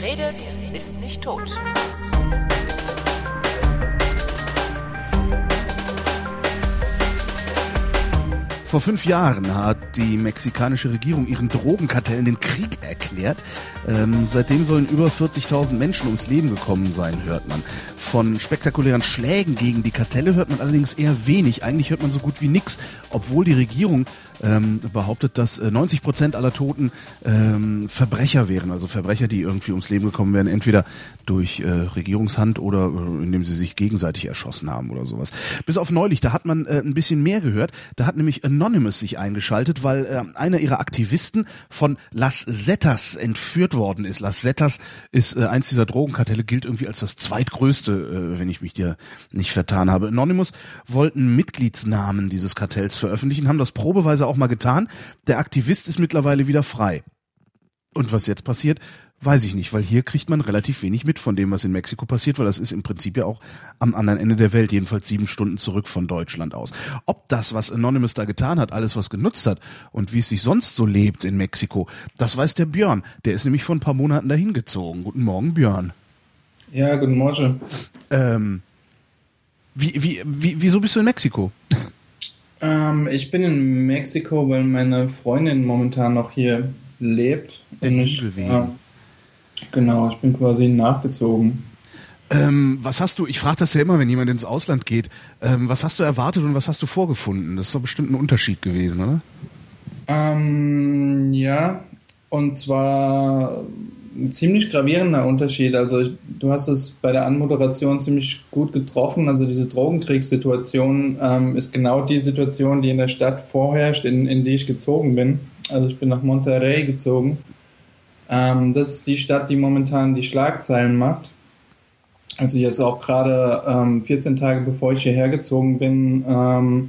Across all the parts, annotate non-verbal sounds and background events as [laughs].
Redet, ist nicht tot. Vor fünf Jahren hat die mexikanische Regierung ihren Drogenkartellen den Krieg erklärt. Ähm, seitdem sollen über 40.000 Menschen ums Leben gekommen sein, hört man. Von spektakulären Schlägen gegen die Kartelle hört man allerdings eher wenig. Eigentlich hört man so gut wie nichts, obwohl die Regierung ähm, behauptet, dass äh, 90 Prozent aller Toten ähm, Verbrecher wären, also Verbrecher, die irgendwie ums Leben gekommen wären, entweder durch äh, Regierungshand oder äh, indem sie sich gegenseitig erschossen haben oder sowas. Bis auf neulich, da hat man äh, ein bisschen mehr gehört. Da hat nämlich Anonymous sich eingeschaltet, weil äh, einer ihrer Aktivisten von Las Zetas entführt worden ist. Las Zetas ist äh, eins dieser Drogenkartelle, gilt irgendwie als das zweitgrößte, äh, wenn ich mich dir nicht vertan habe. Anonymous wollten Mitgliedsnamen dieses Kartells veröffentlichen, haben das probeweise auch mal getan. Der Aktivist ist mittlerweile wieder frei. Und was jetzt passiert, weiß ich nicht, weil hier kriegt man relativ wenig mit von dem, was in Mexiko passiert, weil das ist im Prinzip ja auch am anderen Ende der Welt, jedenfalls sieben Stunden zurück von Deutschland aus. Ob das, was Anonymous da getan hat, alles was genutzt hat und wie es sich sonst so lebt in Mexiko, das weiß der Björn. Der ist nämlich vor ein paar Monaten dahin gezogen. Guten Morgen, Björn. Ja, guten Morgen. Ähm, wie, wie, wie, wieso bist du in Mexiko? Ähm, ich bin in Mexiko, weil meine Freundin momentan noch hier lebt. Und ich, äh, genau, ich bin quasi nachgezogen. Ähm, was hast du, ich frage das ja immer, wenn jemand ins Ausland geht, ähm, was hast du erwartet und was hast du vorgefunden? Das ist doch bestimmt ein Unterschied gewesen, oder? Ähm, ja, und zwar ein ziemlich gravierender Unterschied. Also du hast es bei der Anmoderation ziemlich gut getroffen. Also diese Drogenkriegssituation ähm, ist genau die Situation, die in der Stadt vorherrscht, in, in die ich gezogen bin. Also ich bin nach Monterrey gezogen. Ähm, das ist die Stadt, die momentan die Schlagzeilen macht. Also hier ist auch gerade ähm, 14 Tage bevor ich hierher gezogen bin, ähm,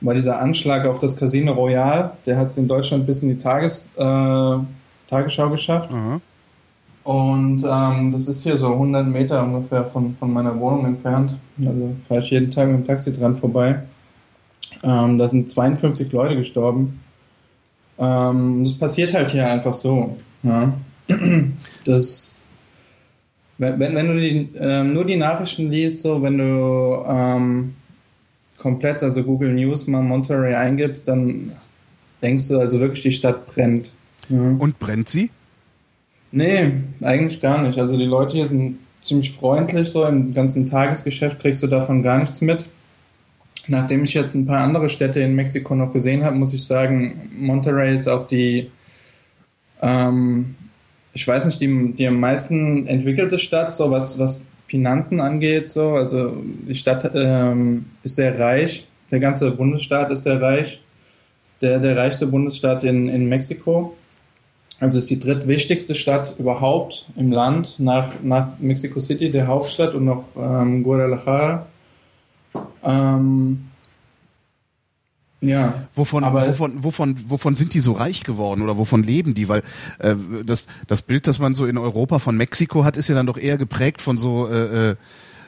war dieser Anschlag auf das Casino Royal. Der hat es in Deutschland bis in die Tages, äh, Tagesschau geschafft. Aha. Und ähm, das ist hier so 100 Meter ungefähr von, von meiner Wohnung entfernt. Also fahre ich jeden Tag mit dem Taxi dran vorbei. Ähm, da sind 52 Leute gestorben. Ähm, das passiert halt hier einfach so. Ja. [clears throat] Das, wenn, wenn du die, ähm, nur die Nachrichten liest, so wenn du ähm, komplett, also Google News mal Monterey eingibst, dann denkst du also wirklich, die Stadt brennt. Ja. Und brennt sie? Nee, eigentlich gar nicht. Also die Leute hier sind ziemlich freundlich, so im ganzen Tagesgeschäft kriegst du davon gar nichts mit. Nachdem ich jetzt ein paar andere Städte in Mexiko noch gesehen habe, muss ich sagen, Monterrey ist auch die, ähm, ich weiß nicht, die, die am meisten entwickelte Stadt, so was, was Finanzen angeht. So. Also die Stadt ähm, ist sehr reich, der ganze Bundesstaat ist sehr reich. Der, der reichste Bundesstaat in, in Mexiko. Also ist die drittwichtigste Stadt überhaupt im Land nach, nach Mexico City, der Hauptstadt, und noch ähm, Guadalajara. Ähm, ja. Wovon, Aber- wovon, wovon, wovon sind die so reich geworden oder wovon leben die? Weil äh, das, das Bild, das man so in Europa von Mexiko hat, ist ja dann doch eher geprägt von so, äh, äh,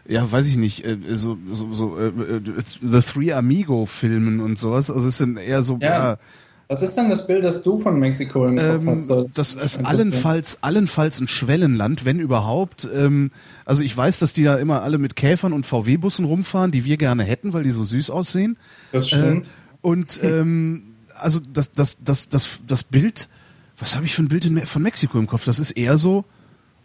ja, weiß ich nicht, äh, so, so, so äh, äh, The Three Amigo Filmen und sowas. Also es sind eher so, Ja. äh, Was ist denn das Bild, das du von Mexiko im Kopf Ähm, hast? So, das ist allenfalls, allenfalls ein Schwellenland, wenn überhaupt. Ähm, also ich weiß, dass die da immer alle mit Käfern und VW-Bussen rumfahren, die wir gerne hätten, weil die so süß aussehen. Das stimmt. Äh, und ähm, also das, das, das, das, das Bild, was habe ich für ein Bild in, von Mexiko im Kopf? Das ist eher so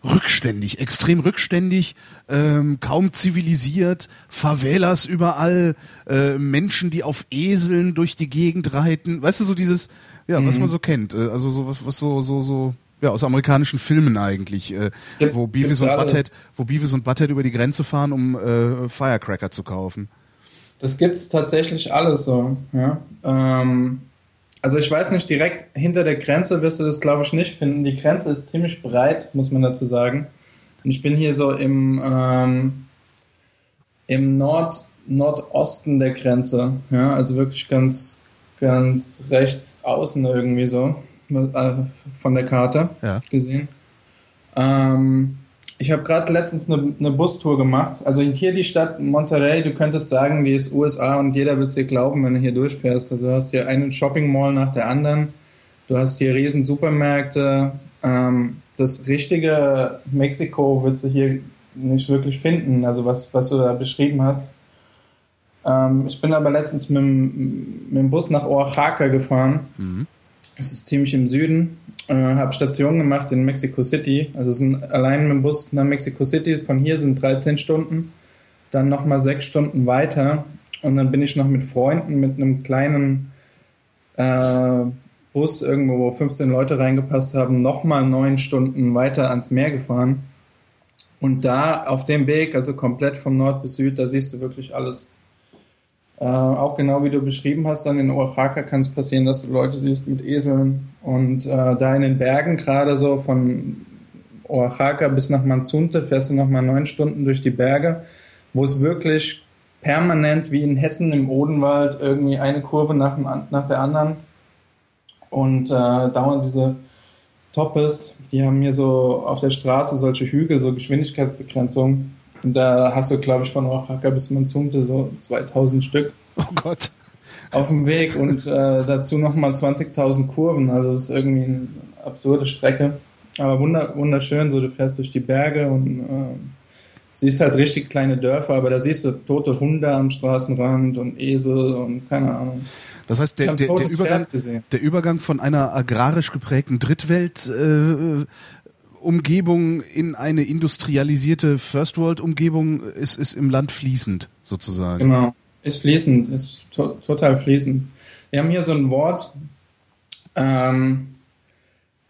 rückständig, extrem rückständig, ähm, kaum zivilisiert, Favelas überall, äh, Menschen, die auf Eseln durch die Gegend reiten. Weißt du, so dieses, ja, was man so kennt. Äh, also so was, was so, so, so, ja, aus amerikanischen Filmen eigentlich, äh, Gibt's- wo Beavis und. Butthead, wo Beavis und Butthead über die Grenze fahren, um äh, Firecracker zu kaufen. Das gibt's tatsächlich alles so. Ja. Ähm, also ich weiß nicht, direkt hinter der Grenze wirst du das, glaube ich, nicht finden. Die Grenze ist ziemlich breit, muss man dazu sagen. Und ich bin hier so im, ähm, im Nord, Nordosten der Grenze. Ja, also wirklich ganz, ganz rechts außen irgendwie so äh, von der Karte Ja. gesehen. Ähm, ich habe gerade letztens eine, eine Bustour gemacht. Also hier die Stadt Monterrey, du könntest sagen, die ist USA und jeder wird es dir glauben, wenn du hier durchfährst. Also du hast hier einen Shopping Mall nach der anderen. Du hast hier riesen Supermärkte. Ähm, das richtige Mexiko wird sie hier nicht wirklich finden, also was, was du da beschrieben hast. Ähm, ich bin aber letztens mit, dem- mit dem Bus nach Oaxaca gefahren. Mhm. Es ist ziemlich im Süden. Äh, habe Station gemacht in Mexico City. Also sind allein mit dem Bus nach Mexico City von hier sind 13 Stunden, dann nochmal sechs Stunden weiter und dann bin ich noch mit Freunden mit einem kleinen äh, Bus irgendwo, wo 15 Leute reingepasst haben, nochmal neun Stunden weiter ans Meer gefahren. Und da auf dem Weg, also komplett von Nord bis Süd, da siehst du wirklich alles. Äh, auch genau wie du beschrieben hast, dann in Oaxaca kann es passieren, dass du Leute siehst mit Eseln. Und äh, da in den Bergen, gerade so von Oaxaca bis nach Manzunte, fährst du nochmal neun Stunden durch die Berge, wo es wirklich permanent wie in Hessen im Odenwald irgendwie eine Kurve nach, dem, nach der anderen. Und äh, dauernd diese Toppes, die haben hier so auf der Straße solche Hügel, so Geschwindigkeitsbegrenzungen. Und da hast du, glaube ich, von Oaxaca bis Manzunte so 2000 Stück Oh Gott. auf dem Weg und äh, dazu nochmal 20.000 Kurven. Also das ist irgendwie eine absurde Strecke. Aber wunder, wunderschön, so du fährst durch die Berge und äh, siehst halt richtig kleine Dörfer, aber da siehst du tote Hunde am Straßenrand und Esel und keine Ahnung. Das heißt, der, der, der, Übergang, der Übergang von einer agrarisch geprägten Drittwelt äh, Umgebung in eine industrialisierte First World Umgebung ist, ist im Land fließend sozusagen. Genau. Ist fließend, ist to total fließend. Wir haben hier so ein Wort ähm,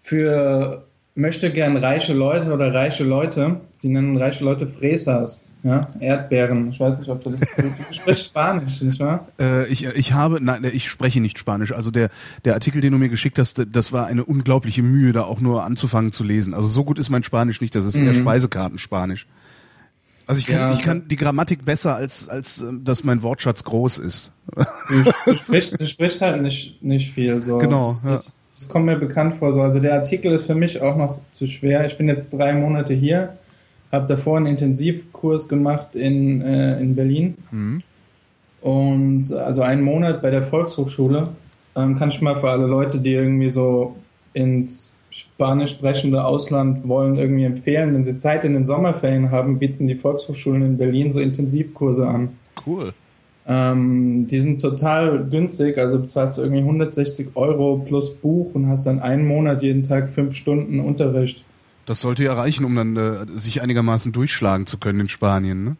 für möchte gern reiche Leute oder reiche Leute. Die nennen reiche Leute Fresas, ja, Erdbeeren. Ich weiß nicht, ob du das. Du sprichst Spanisch, nicht wahr? Äh, ich, ich habe, nein, ich spreche nicht Spanisch. Also der, der Artikel, den du mir geschickt hast, das war eine unglaubliche Mühe, da auch nur anzufangen zu lesen. Also so gut ist mein Spanisch nicht, das ist eher Mhm. Speisekartenspanisch. Also ich kann, Ja, ich kann die Grammatik besser, als, als ähm, dass mein Wortschatz groß ist. Du, [laughs] du, sprichst, du sprichst halt nicht, nicht viel. So. Genau, Das, ja. das kommt mir bekannt vor. So. Also der Artikel ist für mich auch noch zu schwer. Ich bin jetzt drei Monate hier, habe davor einen Intensivkurs gemacht in, äh, in Berlin. Mhm. Und also einen Monat bei der Volkshochschule ähm, kann ich mal für alle Leute, die irgendwie so ins spanisch sprechende Ausland wollen, irgendwie empfehlen. Wenn sie Zeit in den Sommerferien haben, bieten die Volkshochschulen in Berlin so Intensivkurse an. Cool. Ähm, die sind total günstig, also bezahlst du irgendwie 160 Euro plus Buch und hast dann einen Monat jeden Tag fünf Stunden Unterricht. Das sollte ja reichen, um dann äh, sich einigermaßen durchschlagen zu können in Spanien, ne?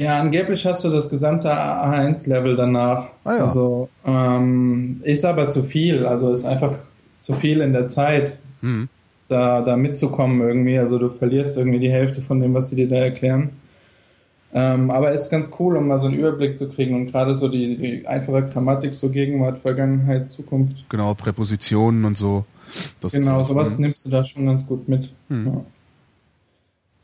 Ja, angeblich hast du das gesamte A1-Level danach. Ah ja. Also ähm, ist aber zu viel, also ist einfach zu viel in der Zeit, Mhm. da, da mitzukommen irgendwie. Also du verlierst irgendwie die Hälfte von dem, was sie dir da erklären. Ähm, aber ist ganz cool, um mal so einen Überblick zu kriegen und gerade so die, die einfache Grammatik, so Gegenwart, Vergangenheit, Zukunft. Genau, Präpositionen und so. Das Genau, Zeug. sowas Mhm. nimmst du da schon ganz gut mit. Mhm. Ja.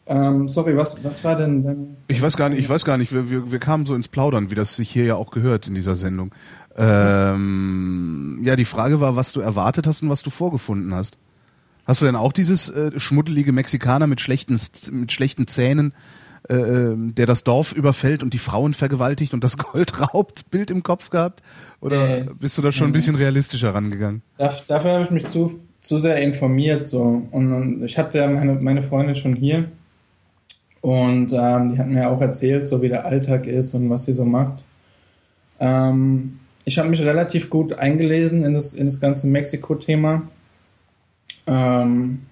Ähm, sorry, was, was war denn dein... Ich weiß gar nicht, ich weiß gar nicht, wir, wir, wir kamen so ins Plaudern, wie das sich hier ja auch gehört in dieser Sendung. Ähm, ja, die Frage war, was du erwartet hast und was du vorgefunden hast. Hast du denn auch dieses äh, schmuddelige Mexikaner mit schlechten, mit schlechten Zähnen, äh, ähm, der das Dorf überfällt und die Frauen vergewaltigt und das [laughs] Gold raubt, Bild im Kopf gehabt? Oder Nee. bist du da schon ein bisschen realistischer rangegangen? Daf- Dafür habe ich mich zu, zu sehr informiert. So. Und, ich hatte ja meine, meine Freunde schon hier. Und ähm, die hatten mir auch erzählt, so wie der Alltag ist und was sie so macht. Ähm, ich habe mich relativ gut eingelesen in das, in das ganze Mexiko-Thema. Ähm,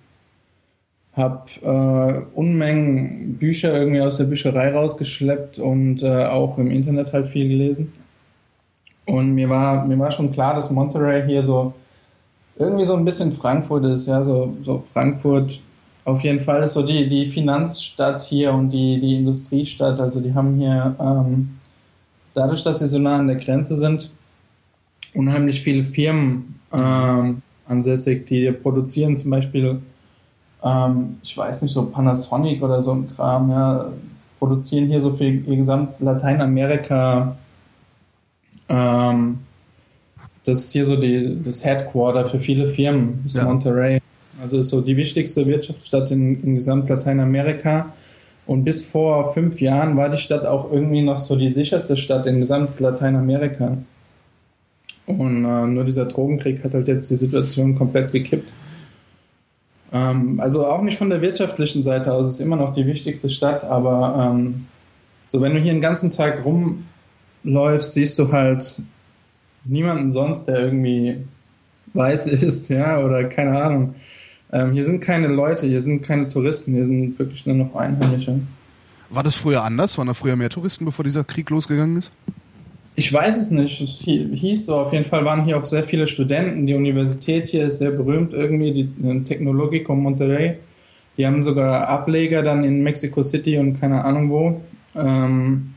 habe äh, Unmengen Bücher irgendwie aus der Bücherei rausgeschleppt und äh, auch im Internet halt viel gelesen. Und mir war, mir war schon klar, dass Monterey hier so irgendwie so ein bisschen Frankfurt ist, ja, so, so Frankfurt auf jeden Fall ist so die, die Finanzstadt hier und die, die Industriestadt. Also die haben hier, ähm, dadurch, dass sie so nah an der Grenze sind, unheimlich viele Firmen ähm, ansässig, die produzieren zum Beispiel, ähm, ich weiß nicht, so Panasonic oder so ein Kram, ja, produzieren hier so für ihr gesamt Lateinamerika ähm, das ist hier so die, das Headquarter für viele Firmen, ist Ja. Monterey. Also ist so die wichtigste Wirtschaftsstadt in, in gesamt Lateinamerika. Und bis vor fünf Jahren war die Stadt auch irgendwie noch so die sicherste Stadt in gesamt Lateinamerika. Und äh, nur dieser Drogenkrieg hat halt jetzt die Situation komplett gekippt. Ähm, also auch nicht von der wirtschaftlichen Seite aus, es ist immer noch die wichtigste Stadt, aber ähm, so wenn du hier den ganzen Tag rumläufst, siehst du halt niemanden sonst, der irgendwie weiß ist, ja, oder keine Ahnung. Ähm, hier sind keine Leute, hier sind keine Touristen, hier sind wirklich nur noch Einheimische. War das früher anders? Waren da früher mehr Touristen, bevor dieser Krieg losgegangen ist? Ich weiß es nicht. Es hieß so. Auf jeden Fall waren hier auch sehr viele Studenten. Die Universität hier ist sehr berühmt irgendwie, die Technologico Monterrey. Die haben sogar Ableger dann in Mexico City und keine Ahnung wo. Ähm,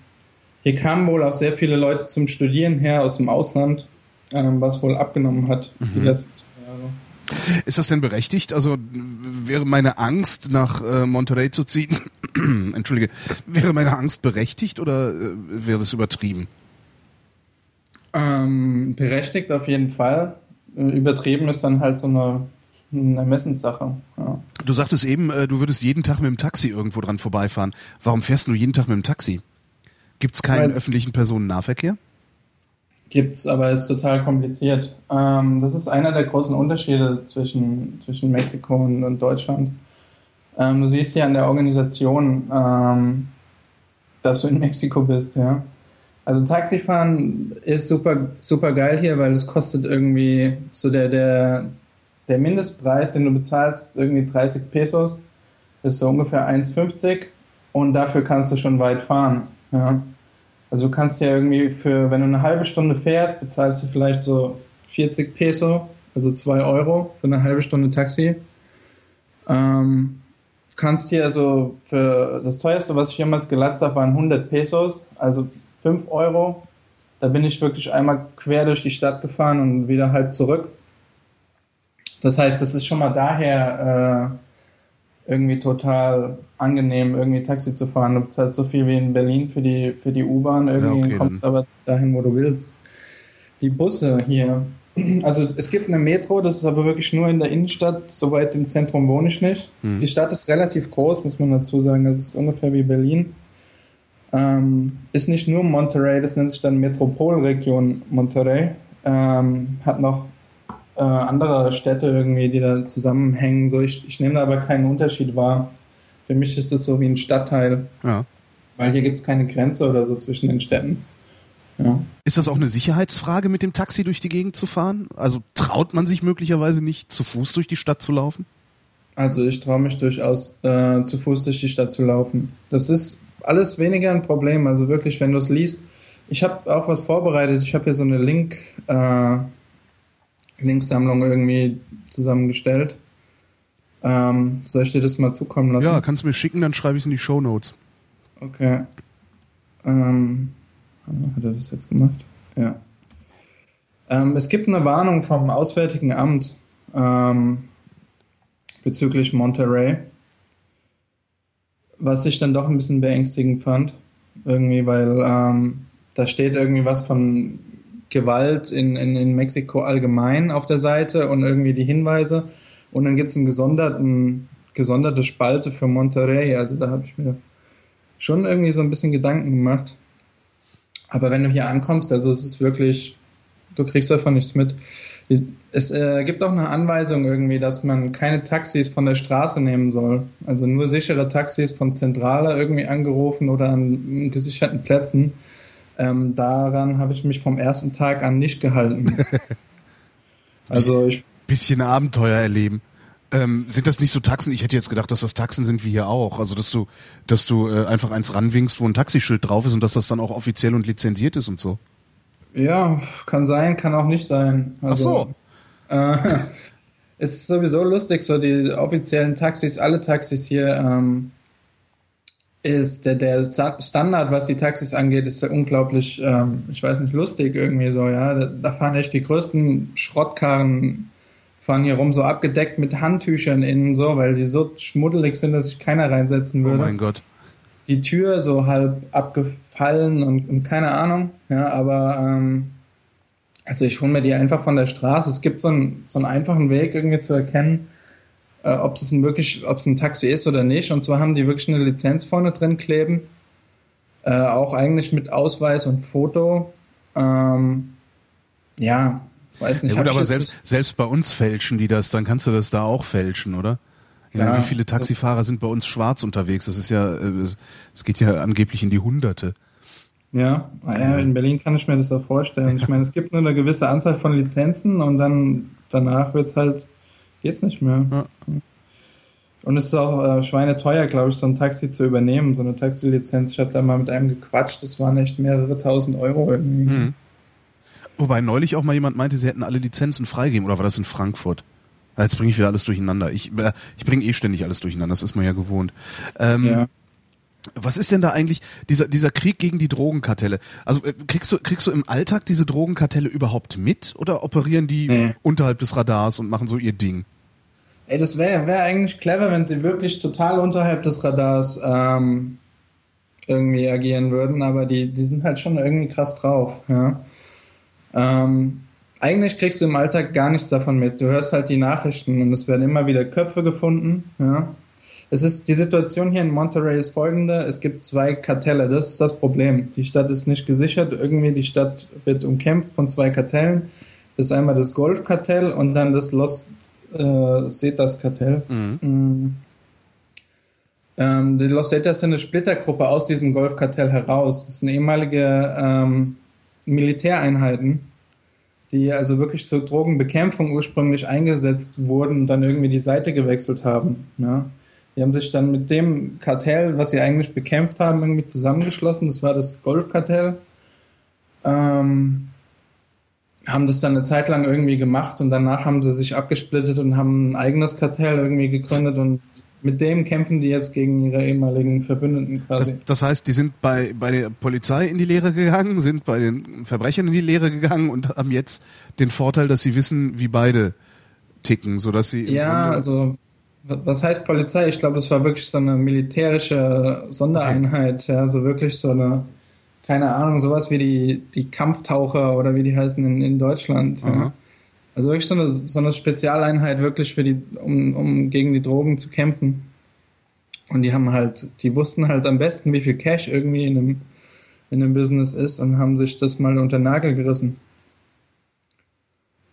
hier kamen wohl auch sehr viele Leute zum Studieren her aus dem Ausland, ähm, was wohl abgenommen hat mhm. die letzten zwei Jahre. Ist das denn berechtigt? Also wäre meine Angst, nach äh, Monterrey zu ziehen, [clears throat] entschuldige, wäre meine Angst berechtigt oder äh, wäre das übertrieben? Ähm, berechtigt auf jeden Fall. Äh, übertrieben ist dann halt so eine, eine Ermessenssache. Ja. Du sagtest eben, äh, du würdest jeden Tag mit dem Taxi irgendwo dran vorbeifahren. Warum fährst du jeden Tag mit dem Taxi? Gibt es keinen Weil's öffentlichen Personennahverkehr? Gibt's, aber ist total kompliziert. Ähm, das ist einer der großen Unterschiede zwischen, zwischen Mexiko und, und Deutschland. Ähm, du siehst hier an der Organisation, ähm, dass du in Mexiko bist, ja. Also Taxifahren ist super, super geil hier, weil es kostet irgendwie so der, der, der Mindestpreis, den du bezahlst, ist irgendwie 30 Pesos. Das ist so ungefähr 1,50 und dafür kannst du schon weit fahren. Ja. Also du kannst ja irgendwie für, wenn du eine halbe Stunde fährst, bezahlst du vielleicht so 40 Peso, also 2 Euro für eine halbe Stunde Taxi. Ähm, du kannst hier also für das teuerste, was ich jemals gelatzt habe, waren 100 Pesos, also 5 Euro. Da bin ich wirklich einmal quer durch die Stadt gefahren und wieder halb zurück. Das heißt, das ist schon mal daher äh, irgendwie total angenehm, irgendwie Taxi zu fahren. Du bezahlst so viel wie in Berlin für die, für die U-Bahn, irgendwie ja, okay, kommst dann. aber dahin, wo du willst. Die Busse hier, also es gibt eine Metro, das ist aber wirklich nur in der Innenstadt, so weit im Zentrum wohne ich nicht. Hm. Die Stadt ist relativ groß, muss man dazu sagen, das ist ungefähr wie Berlin. Ähm, ist nicht nur Monterey, das nennt sich dann Metropolregion Monterey. Ähm, hat noch äh, andere Städte irgendwie, die da zusammenhängen. So, ich, ich nehme da aber keinen Unterschied wahr. Für mich ist das so wie ein Stadtteil. Ja. Weil hier gibt es keine Grenze oder so zwischen den Städten. Ja. Ist das auch eine Sicherheitsfrage, mit dem Taxi durch die Gegend zu fahren? Also traut man sich möglicherweise nicht, zu Fuß durch die Stadt zu laufen? Also ich traue mich durchaus, äh, zu Fuß durch die Stadt zu laufen. Das ist alles weniger ein Problem. Also wirklich, wenn du es liest. Ich habe auch was vorbereitet. Ich habe hier so eine Link, äh, Linksammlung irgendwie zusammengestellt. Ähm, soll ich dir das mal zukommen lassen? Ja, kannst du mir schicken, dann schreibe ich es in die Show Notes. Okay. Ähm, hat er das jetzt gemacht? Ja. Ähm, es gibt eine Warnung vom Auswärtigen Amt ähm, bezüglich Monterey was ich dann doch ein bisschen beängstigend fand. Irgendwie, weil ähm, da steht irgendwie was von Gewalt in, in, in Mexiko allgemein auf der Seite und irgendwie die Hinweise. Und dann gibt es eine gesonderte Spalte für Monterrey. Also da habe ich mir schon irgendwie so ein bisschen Gedanken gemacht. Aber wenn du hier ankommst, also es ist wirklich, du kriegst davon nichts mit. Es äh, gibt auch eine Anweisung irgendwie, dass man keine Taxis von der Straße nehmen soll. Also nur sichere Taxis von Zentrale irgendwie angerufen oder an gesicherten Plätzen. Ähm, daran habe ich mich vom ersten Tag an nicht gehalten. [laughs] also ich bisschen Abenteuer erleben. Ähm, sind das nicht so Taxen? Ich hätte jetzt gedacht, dass das Taxen sind wie hier auch. Also dass du, dass du äh, einfach eins ranwinkst, wo ein Taxischild drauf ist und dass das dann auch offiziell und lizenziert ist und so. Ja, kann sein, kann auch nicht sein. Also, Ach so. Äh, [laughs] es ist sowieso lustig, so die offiziellen Taxis, alle Taxis hier, ähm, ist der, der Standard, was die Taxis angeht, ist ja unglaublich, ähm, ich weiß nicht, lustig irgendwie so, ja. Da, da, fahren echt die größten Schrottkarren, fahren hier rum, so abgedeckt mit Handtüchern innen so, weil die so schmuddelig sind, dass sich keiner reinsetzen würde. Oh mein Gott die Tür so halb abgefallen und, und keine Ahnung. Ja, aber ähm, also ich hole mir die einfach von der Straße. Es gibt so einen, so einen einfachen Weg irgendwie zu erkennen, äh, ob es ein wirklich, ob es ein Taxi ist oder nicht. Und zwar haben die wirklich eine Lizenz vorne drin kleben. Äh, auch eigentlich mit Ausweis und Foto. Ähm, ja, weiß nicht. Ja gut, aber selbst, selbst bei uns fälschen die das, dann kannst du das da auch fälschen, oder? Ja, wie viele Taxifahrer sind bei uns schwarz unterwegs? Das ist ja, es geht ja angeblich in die Hunderte. Ja, ja, in Berlin kann ich mir das auch vorstellen. Ich meine, es gibt nur eine gewisse Anzahl von Lizenzen und dann danach wird's halt, geht's nicht mehr. Ja. Und es ist auch äh, schweineteuer, glaube ich, so ein Taxi zu übernehmen, so eine Taxilizenz. Ich habe da mal mit einem gequatscht, das waren echt mehrere tausend Euro irgendwie. Mhm. Wobei neulich auch mal jemand meinte, sie hätten alle Lizenzen freigeben, oder war das in Frankfurt? Jetzt bringe ich wieder alles durcheinander. Ich, äh, ich bringe eh ständig alles durcheinander, das ist man ja gewohnt. Ähm, ja. Was ist denn da eigentlich dieser dieser Krieg gegen die Drogenkartelle? Also äh, kriegst du kriegst du im Alltag diese Drogenkartelle überhaupt mit oder operieren die nee. unterhalb des Radars und machen so ihr Ding? Ey, das wäre wär eigentlich clever, wenn sie wirklich total unterhalb des Radars ähm, irgendwie agieren würden, aber die die sind halt schon irgendwie krass drauf. Ja. Ähm, eigentlich kriegst du im Alltag gar nichts davon mit. Du hörst halt die Nachrichten und es werden immer wieder Köpfe gefunden. Ja. Es ist, die Situation hier in Monterey ist folgende. Es gibt zwei Kartelle. Das ist das Problem. Die Stadt ist nicht gesichert. Irgendwie die Stadt wird umkämpft von zwei Kartellen. Das ist einmal das Golfkartell und dann das Los äh, Cetas Kartell. Mhm. Mhm. Ähm, die Los Cetas sind eine Splittergruppe aus diesem Golfkartell heraus. Das sind ehemalige ähm, Militäreinheiten die also wirklich zur Drogenbekämpfung ursprünglich eingesetzt wurden und dann irgendwie die Seite gewechselt haben. Ja. Die haben sich dann mit dem Kartell, was sie eigentlich bekämpft haben, irgendwie zusammengeschlossen. Das war das Golfkartell. Ähm, haben das dann eine Zeit lang irgendwie gemacht und danach haben sie sich abgesplittet und haben ein eigenes Kartell irgendwie gegründet und mit dem kämpfen die jetzt gegen ihre ehemaligen Verbündeten quasi. Das, das, heißt, die sind bei, bei der Polizei in die Lehre gegangen, sind bei den Verbrechern in die Lehre gegangen und haben jetzt den Vorteil, dass sie wissen, wie beide ticken, sodass sie. Ja, also was heißt Polizei? Ich glaube, es war wirklich so eine militärische Sondereinheit, okay. ja, so wirklich so eine, keine Ahnung, sowas wie die, die Kampftaucher oder wie die heißen in, in Deutschland. Ja. Also wirklich so eine, so eine Spezialeinheit wirklich für die, um, um gegen die Drogen zu kämpfen. Und die haben halt, die wussten halt am besten, wie viel Cash irgendwie in einem, in einem Business ist und haben sich das mal unter den Nagel gerissen.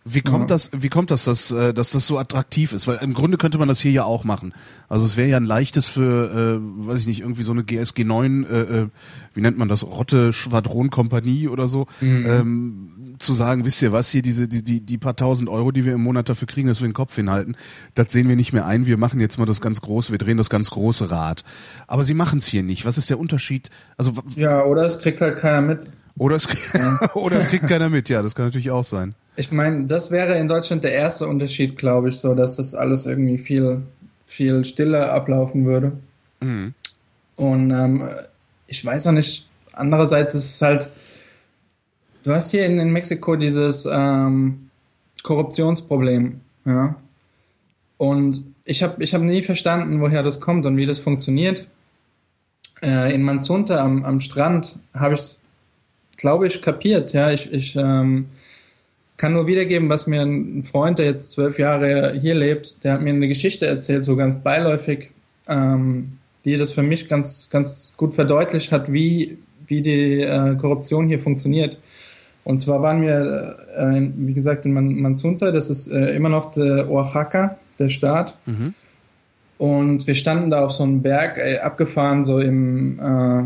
Wie kommt ja. das, wie kommt das, dass, äh, dass das so attraktiv ist? Weil im Grunde könnte man das hier ja auch machen. Also es wäre ja ein leichtes für, äh, weiß ich nicht, irgendwie so eine GSG 9, äh, äh, wie nennt man das, Rotte Schwadronkompanie oder so, mhm. ähm, zu sagen, wisst ihr was, hier diese, die, die, die paar tausend Euro, die wir im Monat dafür kriegen, dass wir den Kopf hinhalten, das sehen wir nicht mehr ein, wir machen jetzt mal das ganz große, wir drehen das ganz große Rad. Aber sie machen es hier nicht. Was ist der Unterschied? Also Ja, oder es kriegt halt keiner mit. Oder es, ja. [laughs] oder es kriegt keiner mit, ja, das kann natürlich auch sein. Ich meine, das wäre in Deutschland der erste Unterschied, glaube ich, so, dass das alles irgendwie viel, viel stiller ablaufen würde. Mhm. Und ähm, ich weiß auch nicht, andererseits ist es halt, du hast hier in, in Mexiko dieses ähm, Korruptionsproblem, ja. Und ich habe ich hab nie verstanden, woher das kommt und wie das funktioniert. Äh, in Manzunta am, am Strand habe ich es glaube ich, kapiert. Ja, ich, ich ähm, kann nur wiedergeben, was mir ein Freund, der jetzt zwölf Jahre hier lebt, der hat mir eine Geschichte erzählt, so ganz beiläufig, ähm, die das für mich ganz, ganz gut verdeutlicht hat, wie, wie die äh, Korruption hier funktioniert. Und zwar waren wir, äh, wie gesagt, in Man Manzunta, das ist äh, immer noch der Oaxaca, der Staat. Mhm. Und wir standen da auf so einem Berg, ey, abgefahren, so im, äh,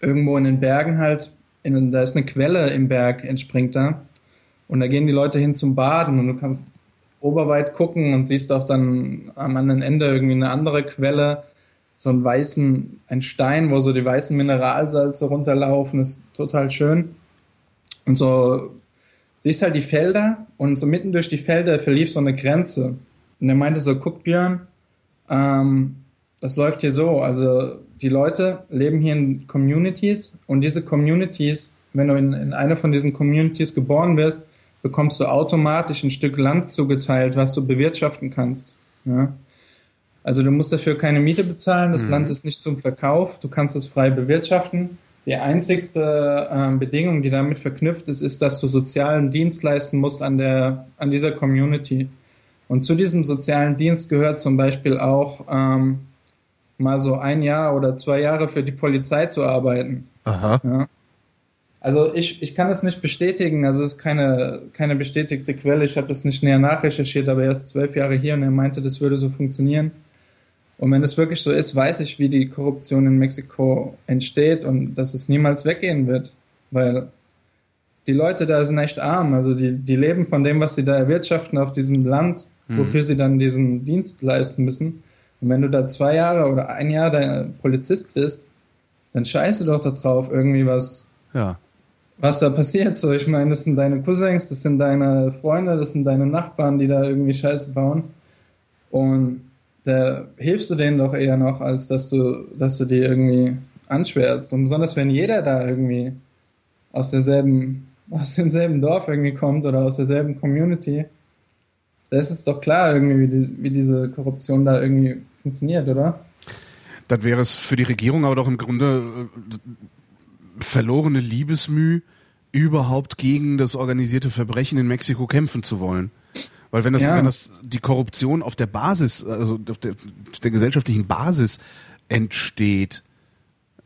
irgendwo in den Bergen halt, in, da ist eine Quelle im Berg, entspringt da. Und da gehen die Leute hin zum Baden und du kannst oberweit gucken und siehst auch dann am anderen Ende irgendwie eine andere Quelle, so einen weißen, ein Stein, wo so die weißen Mineralsalze runterlaufen, ist total schön. Und so siehst halt die Felder und so mitten durch die Felder verlief so eine Grenze. Und er meinte so, guck Björn, ähm, das läuft hier so, also die Leute leben hier in Communities und diese Communities, wenn du in, in eine von diesen Communities geboren wirst, bekommst du automatisch ein Stück Land zugeteilt, was du bewirtschaften kannst. Ja? Also du musst dafür keine Miete bezahlen, das mhm. Land ist nicht zum Verkauf, du kannst es frei bewirtschaften. Die einzigste äh, Bedingung, die damit verknüpft ist, ist, dass du sozialen Dienst leisten musst an, der, an dieser Community. Und zu diesem sozialen Dienst gehört zum Beispiel auch ähm, mal so ein Jahr oder zwei Jahre für die Polizei zu arbeiten. Aha. Ja. Also ich, ich kann das nicht bestätigen, also es ist keine, keine bestätigte Quelle, ich habe das nicht näher nachrecherchiert, aber er ist zwölf Jahre hier und er meinte, das würde so funktionieren. Und wenn es wirklich so ist, weiß ich, wie die Korruption in Mexiko entsteht und dass es niemals weggehen wird, weil die Leute da sind echt arm, also die, die leben von dem, was sie da erwirtschaften auf diesem Land, mhm. wofür sie dann diesen Dienst leisten müssen. Und wenn du da zwei Jahre oder ein Jahr dein Polizist bist, dann scheiße doch da drauf irgendwie was, ja. was da passiert. So, ich meine, das sind deine Cousins, das sind deine Freunde, das sind deine Nachbarn, die da irgendwie Scheiße bauen. Und da hilfst du denen doch eher noch, als dass du, dass du die irgendwie anschwärzt. Und besonders wenn jeder da irgendwie aus derselben, aus demselben Dorf irgendwie kommt oder aus derselben Community, da ist es doch klar irgendwie, wie, die, wie diese Korruption da irgendwie funktioniert, oder? Dann wäre es für die Regierung aber doch im Grunde äh, verlorene Liebesmüh, überhaupt gegen das organisierte Verbrechen in Mexiko kämpfen zu wollen. Weil wenn das, ja. wenn das die Korruption auf der Basis, also auf der, der gesellschaftlichen Basis entsteht,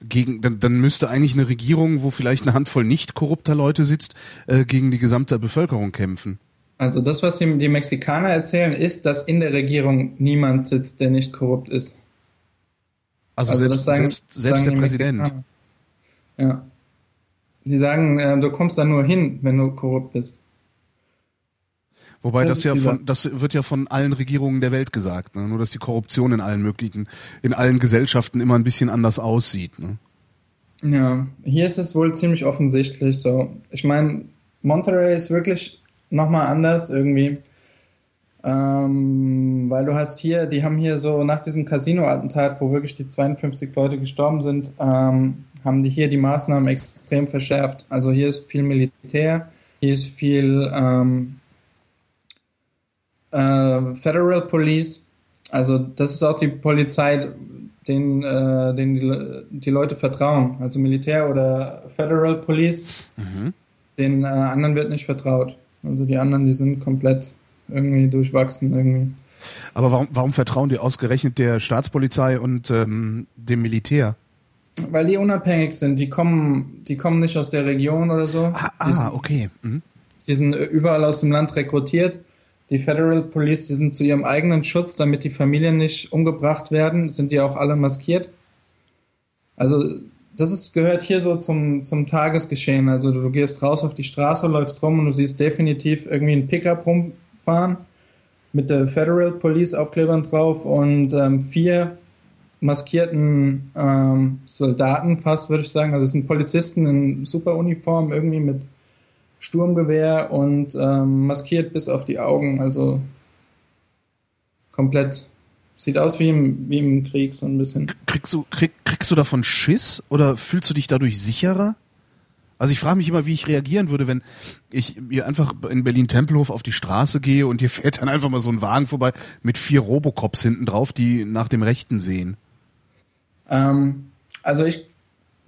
gegen, dann, dann müsste eigentlich eine Regierung, wo vielleicht eine Handvoll nicht korrupter Leute sitzt, äh, gegen die gesamte Bevölkerung kämpfen. Also das, was die, die Mexikaner erzählen, ist, dass in der Regierung niemand sitzt, der nicht korrupt ist. Also, also selbst, sagen, selbst, selbst der Präsident. Mexikaner. Ja. Die sagen, äh, du kommst da nur hin, wenn du korrupt bist. Wobei das, das ja von, das wird ja von allen Regierungen der Welt gesagt, ne? nur dass die Korruption in allen möglichen, in allen Gesellschaften immer ein bisschen anders aussieht. Ne? Ja, hier ist es wohl ziemlich offensichtlich so. Ich meine, Monterey ist wirklich nochmal anders irgendwie. Ähm, weil du hast hier, die haben hier so nach diesem Casino-Attentat, wo wirklich die 52 Leute gestorben sind, ähm, haben die hier die Maßnahmen extrem verschärft. Also hier ist viel Militär, hier ist viel ähm, äh, Federal Police. Also das ist auch die Polizei, den, äh, den die, die, Leute vertrauen. Also Militär oder Federal Police. Mhm. Den äh, anderen wird nicht vertraut. Also die anderen, die sind komplett irgendwie durchwachsen irgendwie. Aber warum, warum vertrauen die ausgerechnet der Staatspolizei und ähm, dem Militär? Weil die unabhängig sind. Die kommen, die kommen nicht aus der Region oder so. Ah, ah sind, okay. Mhm. Die sind überall aus dem Land rekrutiert. Die Federal Police, die sind zu ihrem eigenen Schutz, damit die Familien nicht umgebracht werden, sind die auch alle maskiert. Also das ist, gehört hier so zum, zum Tagesgeschehen. Also du, gehst raus auf die Straße, läufst rum und du siehst definitiv irgendwie einen Pickup rumfahren mit der Federal Police Aufklebern drauf und ähm, vier maskierten ähm, Soldaten fast, würde ich sagen. Also es sind Polizisten in super Uniform, irgendwie mit Sturmgewehr und ähm, maskiert bis auf die Augen. Also komplett Sieht aus wie im, wie im Krieg, so ein bisschen. Kriegst du, krieg, kriegst du davon Schiss oder fühlst du dich dadurch sicherer? Also ich frage mich immer, wie ich reagieren würde, wenn ich hier einfach in Berlin-Tempelhof auf die Straße gehe und hier fährt dann einfach mal so ein Wagen vorbei mit vier Robocops hinten drauf, die nach dem Rechten sehen. Ähm, also ich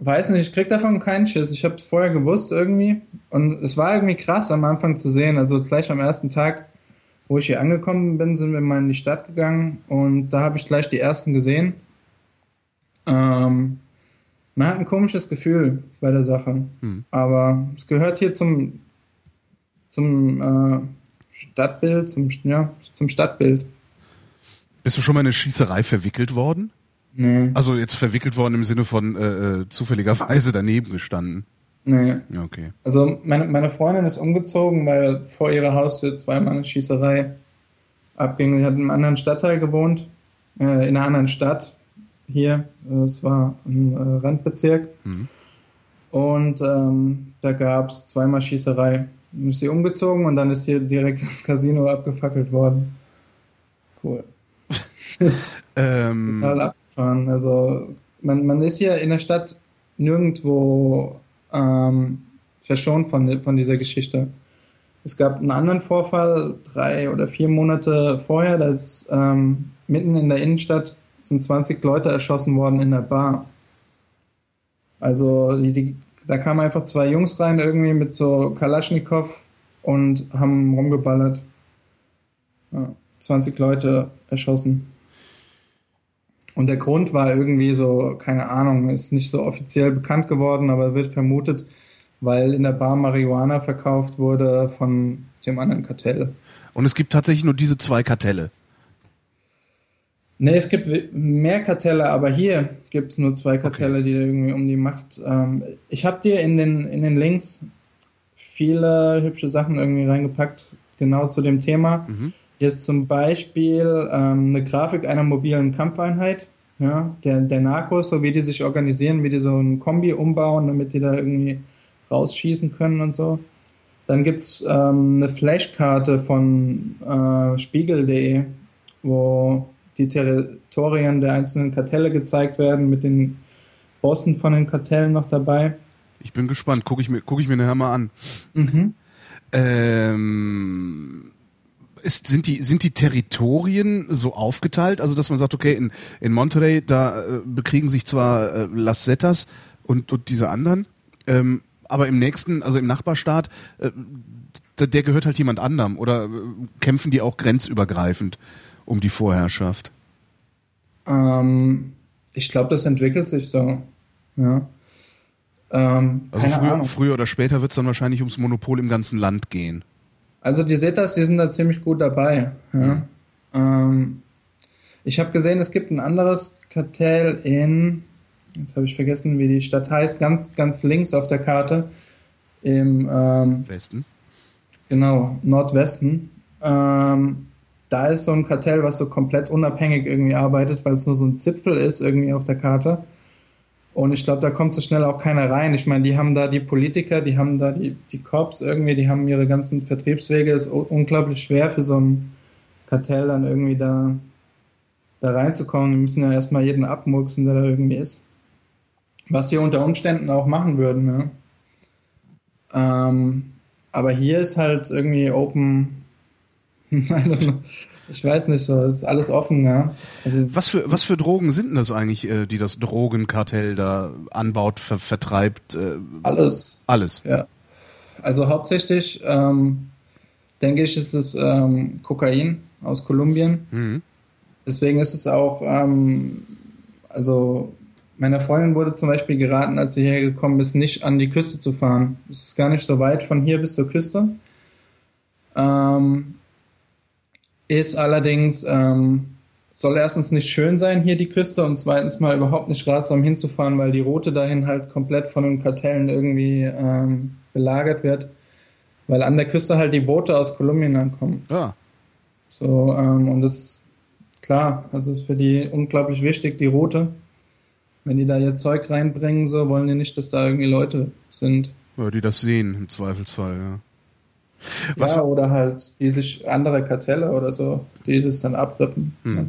weiß nicht, ich krieg davon keinen Schiss. Ich habe es vorher gewusst irgendwie und es war irgendwie krass am Anfang zu sehen. Also gleich am ersten Tag wo ich hier angekommen bin, sind wir mal in die Stadt gegangen und da habe ich gleich die ersten gesehen. Ähm, man hat ein komisches Gefühl bei der Sache, hm. aber es gehört hier zum, zum äh, Stadtbild, zum, ja, zum Stadtbild. Bist du schon mal in eine Schießerei verwickelt worden? Nee. Also jetzt verwickelt worden im Sinne von äh, äh zufälligerweise daneben gestanden. Nee. Okay. Also meine, meine Freundin ist umgezogen, weil vor ihrer Haustür zweimal eine Schießerei abging. Sie hat in einem anderen Stadtteil gewohnt, äh, in einer anderen Stadt hier. Es war ein äh, Randbezirk. Mhm. Und ähm, da gab es zweimal Schießerei. Dann ist sie umgezogen und dann ist hier direkt das Casino abgefackelt worden. Cool. [laughs] ähm. Total abgefahren. Also man, man ist hier in der Stadt nirgendwo ähm, verschont von, von dieser Geschichte. Es gab einen anderen Vorfall, drei oder vier Monate vorher, da ist ähm, mitten in der Innenstadt sind 20 Leute erschossen worden in der Bar. Also die, die, da kamen einfach zwei Jungs rein, irgendwie mit so Kalaschnikow und haben rumgeballert. Ja, 20 Leute erschossen. Und der Grund war irgendwie so, keine Ahnung, ist nicht so offiziell bekannt geworden, aber wird vermutet, weil in der Bar Marihuana verkauft wurde von dem anderen Kartell. Und es gibt tatsächlich nur diese zwei Kartelle. Nee, es gibt mehr Kartelle, aber hier gibt es nur zwei Kartelle, okay. die irgendwie um die Macht. Ähm, ich habe dir in den, in den Links viele hübsche Sachen irgendwie reingepackt, genau zu dem Thema. Mhm. Hier ist zum Beispiel ähm, eine Grafik einer mobilen Kampfeinheit, ja, der, der Narcos, so wie die sich organisieren, wie die so ein Kombi umbauen, damit die da irgendwie rausschießen können und so. Dann gibt es ähm, eine Flashkarte von äh, spiegel.de, wo die Territorien der einzelnen Kartelle gezeigt werden, mit den Bossen von den Kartellen noch dabei. Ich bin gespannt, gucke ich mir, guck ich mir nachher mal an. Mhm. Ähm, ist, sind, die, sind die Territorien so aufgeteilt, also dass man sagt, okay, in, in Monterey, da äh, bekriegen sich zwar äh, Las Zetas und, und diese anderen, ähm, aber im nächsten, also im Nachbarstaat, äh, der gehört halt jemand anderem oder äh, kämpfen die auch grenzübergreifend um die Vorherrschaft? Ähm, ich glaube, das entwickelt sich so. Ja. Ähm, also früher, früher, oder später wird es dann wahrscheinlich ums Monopol im ganzen Land gehen. Also die Zetas, die sind da ziemlich gut dabei. Ja. Mhm. Ähm, ich habe gesehen, es gibt ein anderes Kartell in, jetzt habe ich vergessen, wie die Stadt heißt, ganz, ganz links auf der Karte im ähm, Westen. Genau, Nordwesten. Ähm, da ist so ein Kartell, was so komplett unabhängig irgendwie arbeitet, weil es nur so ein Zipfel ist irgendwie auf der Karte. Und ich glaube, da kommt so schnell auch keiner rein. Ich meine, die haben da die Politiker, die haben da die, die Cops irgendwie, die haben ihre ganzen Vertriebswege. Es ist unglaublich schwer für so ein Kartell dann irgendwie da, da reinzukommen. Die müssen ja erstmal jeden abmurksen, der da irgendwie ist. Was sie unter Umständen auch machen würden, ja. Ähm, aber hier ist halt irgendwie Open, [laughs] Ich weiß nicht so, es ist alles offen, ja. Also was für was für Drogen sind denn das eigentlich, äh, die das Drogenkartell da anbaut, ver vertreibt? Äh, alles. Alles. Ja. Also hauptsächlich ähm, denke ich, ist es ähm, Kokain aus Kolumbien. Mhm. Deswegen ist es auch, ähm, also meiner Freundin wurde zum Beispiel geraten, als sie hierher gekommen ist, nicht an die Küste zu fahren. Es ist gar nicht so weit von hier bis zur Küste. Ähm, ist allerdings, ähm, soll erstens nicht schön sein hier die Küste und zweitens mal überhaupt nicht ratsam hinzufahren, weil die Route dahin halt komplett von den Kartellen irgendwie ähm, belagert wird, weil an der Küste halt die Boote aus Kolumbien ankommen. Ja. So, ähm, und das ist klar, also ist für die unglaublich wichtig, die Route. Wenn die da ihr Zeug reinbringen, so wollen die nicht, dass da irgendwie Leute sind. Ja, die das sehen im Zweifelsfall, ja. Was ja, oder halt die sich andere Kartelle oder so, die das dann abrippen. Hm. Ja.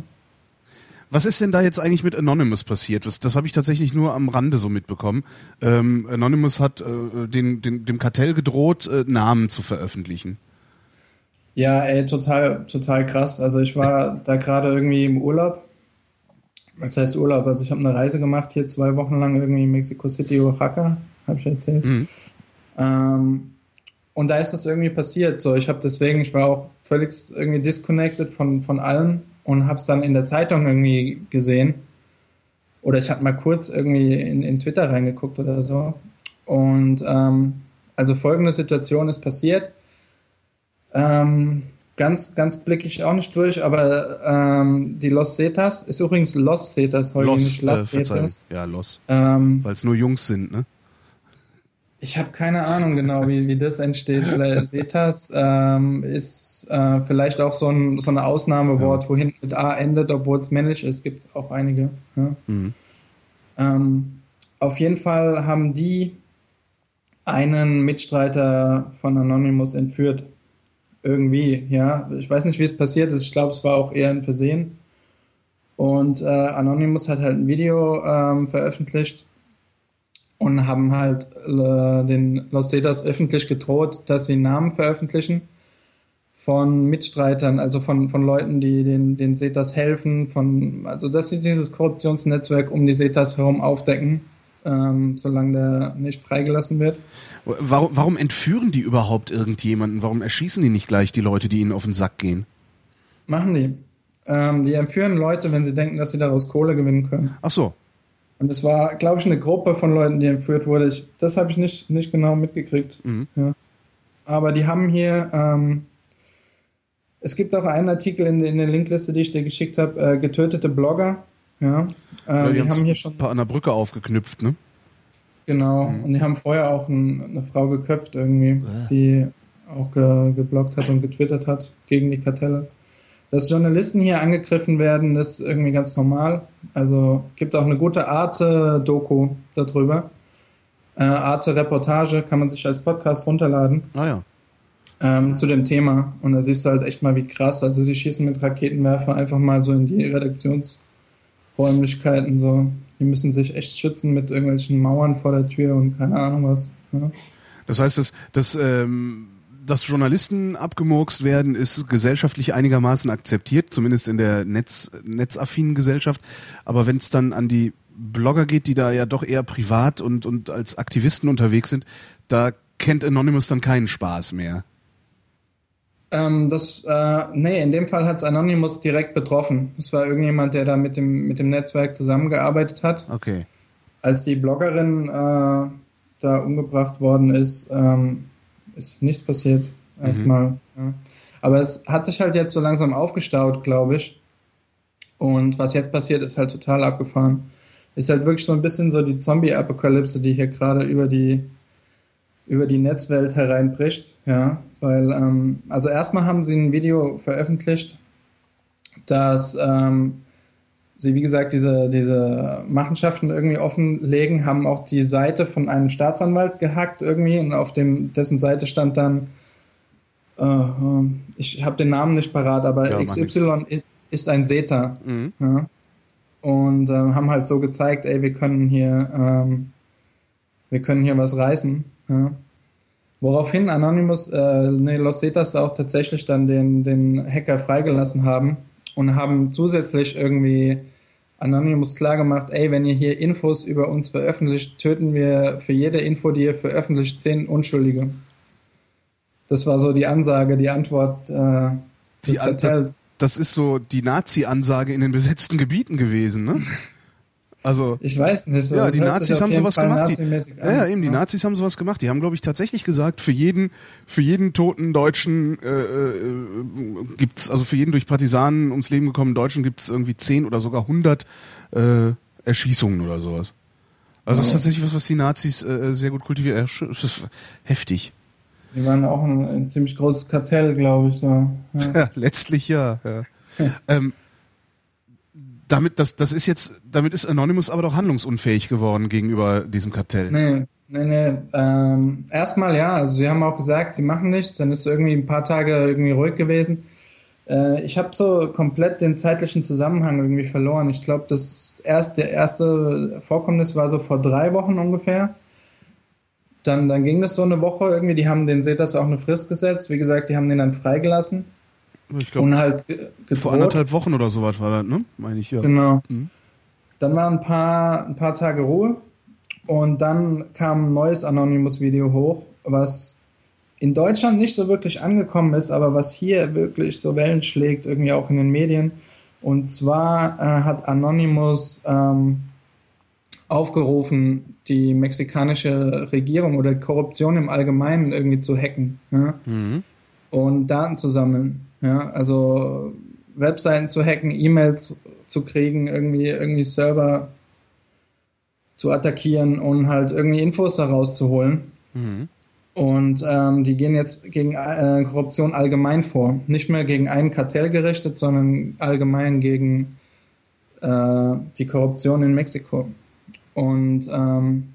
Was ist denn da jetzt eigentlich mit Anonymous passiert? Das, das habe ich tatsächlich nur am Rande so mitbekommen. Ähm, Anonymous hat äh, den, den, dem Kartell gedroht, äh, Namen zu veröffentlichen. Ja, ey, total, total krass. Also ich war [laughs] da gerade irgendwie im Urlaub. Was heißt Urlaub? Also ich habe eine Reise gemacht, hier zwei Wochen lang irgendwie in Mexico City, Oaxaca, habe ich erzählt. Mhm. Ähm, und da ist das irgendwie passiert. So, ich habe deswegen, ich war auch völlig irgendwie disconnected von, von allem und habe es dann in der Zeitung irgendwie gesehen. Oder ich hatte mal kurz irgendwie in, in Twitter reingeguckt oder so. Und ähm, also folgende Situation ist passiert. Ähm, ganz, ganz blicke ich auch nicht durch, aber ähm, die Los Cetas ist übrigens Los Cetas heute Los, nicht Los äh, Cetas. Ja, Los. Ähm, Weil es nur Jungs sind, ne? Ich habe keine Ahnung genau, wie, wie das entsteht. Vielleicht Setas ähm, ist äh, vielleicht auch so ein, so ein Ausnahmewort, ja. wo hinten mit A endet, obwohl es männlich ist, gibt es auch einige. Ja? Mhm. Ähm, auf jeden Fall haben die einen Mitstreiter von Anonymous entführt. Irgendwie, ja. Ich weiß nicht, wie es passiert ist. Ich glaube, es war auch eher ein Versehen. Und äh, Anonymous hat halt ein Video ähm, veröffentlicht, und haben halt äh, den Los Cetas öffentlich gedroht, dass sie Namen veröffentlichen von Mitstreitern, also von, von Leuten, die den, den Cetas helfen, von, also dass sie dieses Korruptionsnetzwerk um die Cetas herum aufdecken, ähm, solange der nicht freigelassen wird. Warum, warum entführen die überhaupt irgendjemanden? Warum erschießen die nicht gleich die Leute, die ihnen auf den Sack gehen? Machen die. Ähm, die entführen Leute, wenn sie denken, dass sie daraus Kohle gewinnen können. Ach so. Und es war, glaube ich, eine Gruppe von Leuten, die entführt wurde. Ich, das habe ich nicht, nicht genau mitgekriegt. Mhm. Ja. Aber die haben hier, ähm, es gibt auch einen Artikel in, in der Linkliste, die ich dir geschickt habe, äh, getötete Blogger. Ja, äh, Ja, die, die haben hier ein schon, paar an der Brücke aufgeknüpft, ne? genau, Mhm. und die haben vorher auch ein, eine Frau geköpft irgendwie, die auch ge, geblockt hat und getwittert hat gegen die Kartelle. Dass Journalisten hier angegriffen werden, ist irgendwie ganz normal. Also gibt auch eine gute Arte-Doku darüber. Äh, Arte-Reportage kann man sich als Podcast runterladen Ah ja. ähm, zu dem Thema. Und da siehst du halt echt mal, wie krass. Also die schießen mit Raketenwerfer einfach mal so in die Redaktionsräumlichkeiten. So. Die müssen sich echt schützen mit irgendwelchen Mauern vor der Tür und keine Ahnung was. Ja. Das heißt, dass, dass, ähm, dass Journalisten abgemurkst werden, ist gesellschaftlich einigermaßen akzeptiert, zumindest in der Netz, netzaffinen Gesellschaft. Aber wenn es dann an die Blogger geht, die da ja doch eher privat und, und als Aktivisten unterwegs sind, da kennt Anonymous dann keinen Spaß mehr. Ähm, das, äh, nee, in dem Fall hat es Anonymous direkt betroffen. Es war irgendjemand, der da mit dem, mit dem Netzwerk zusammengearbeitet hat. Okay. Als die Bloggerin äh, da umgebracht worden ist, ähm, ist nichts passiert. Erstmal. Ja. Aber es hat sich halt jetzt so langsam aufgestaut, glaube ich. Und was jetzt passiert, ist halt total abgefahren. Ist halt wirklich so ein bisschen so die Zombie-Apokalypse, die hier gerade über die über die Netzwelt hereinbricht, ja, weil ähm, also erstmal haben sie ein Video veröffentlicht, dass ähm, sie wie gesagt diese diese Machenschaften irgendwie offenlegen, haben auch die Seite von einem Staatsanwalt gehackt irgendwie und auf dem dessen Seite stand dann äh, äh, ich habe den Namen nicht parat, aber Ja, XY ist ein Seta. Mhm. Ja. Und ähm, haben halt so gezeigt, ey, wir können hier, ähm, wir können hier was reißen. Ja. Woraufhin Anonymous, äh, nee, Los Zetas auch tatsächlich dann den, den Hacker freigelassen haben und haben zusätzlich irgendwie Anonymous klargemacht, ey, wenn ihr hier Infos über uns veröffentlicht, töten wir für jede Info, die ihr veröffentlicht, zehn Unschuldige. Das war so die Ansage, die Antwort äh, Die des An- Kartells. Das ist so die Nazi-Ansage in den besetzten Gebieten gewesen, ne? [laughs] Also, Ich weiß nicht. So, ja, die Nazis haben sowas Fall gemacht. Die, ja, ja, eben, die ne? Nazis haben sowas gemacht. Die haben, glaube ich, tatsächlich gesagt, für jeden, für jeden toten Deutschen äh, äh, gibt's, also für jeden durch Partisanen ums Leben gekommenen Deutschen gibt's irgendwie zehn oder sogar hundert äh, Erschießungen oder sowas. Also das ist Ja. tatsächlich was, was die Nazis äh, sehr gut kultivieren. Ja, sch- das ist heftig. Die waren auch ein, ein ziemlich großes Kartell, glaube ich. So. Ja. Ja, [laughs] letztlich ja. ja. [laughs] ähm, damit, das, das ist jetzt, damit ist Anonymous aber doch handlungsunfähig geworden gegenüber diesem Kartell. Nee, nee, nee. Ähm, erstmal ja, also sie haben auch gesagt, sie machen nichts. Dann ist irgendwie ein paar Tage irgendwie ruhig gewesen. Äh, ich habe so komplett den zeitlichen Zusammenhang irgendwie verloren. Ich glaube, das erste, erste Vorkommnis war so vor drei Wochen ungefähr. Dann, dann ging das so eine Woche irgendwie. Die haben den Setas auch eine Frist gesetzt. Wie gesagt, die haben den dann freigelassen Ich glaube, und halt ge- gedroht. vor anderthalb Wochen oder sowas war das, ne? Meine ich, ja. Genau. Mhm. Dann waren ein paar, ein paar Tage Ruhe und dann kam ein neues Anonymous-Video hoch, was in Deutschland nicht so wirklich angekommen ist, aber was hier wirklich so Wellen schlägt, irgendwie auch in den Medien. Und zwar äh, hat Anonymous ähm, aufgerufen, die mexikanische Regierung oder Korruption im Allgemeinen irgendwie zu hacken. Ja? Mhm. und Daten zu sammeln. Ja, also Webseiten zu hacken, E-Mails zu kriegen, irgendwie, irgendwie Server zu attackieren und halt irgendwie Infos daraus zu holen. Mhm. Und ähm, die gehen jetzt gegen äh, Korruption allgemein vor. Nicht mehr gegen ein Kartell gerichtet, sondern allgemein gegen äh, die Korruption in Mexiko. Und ähm, äh,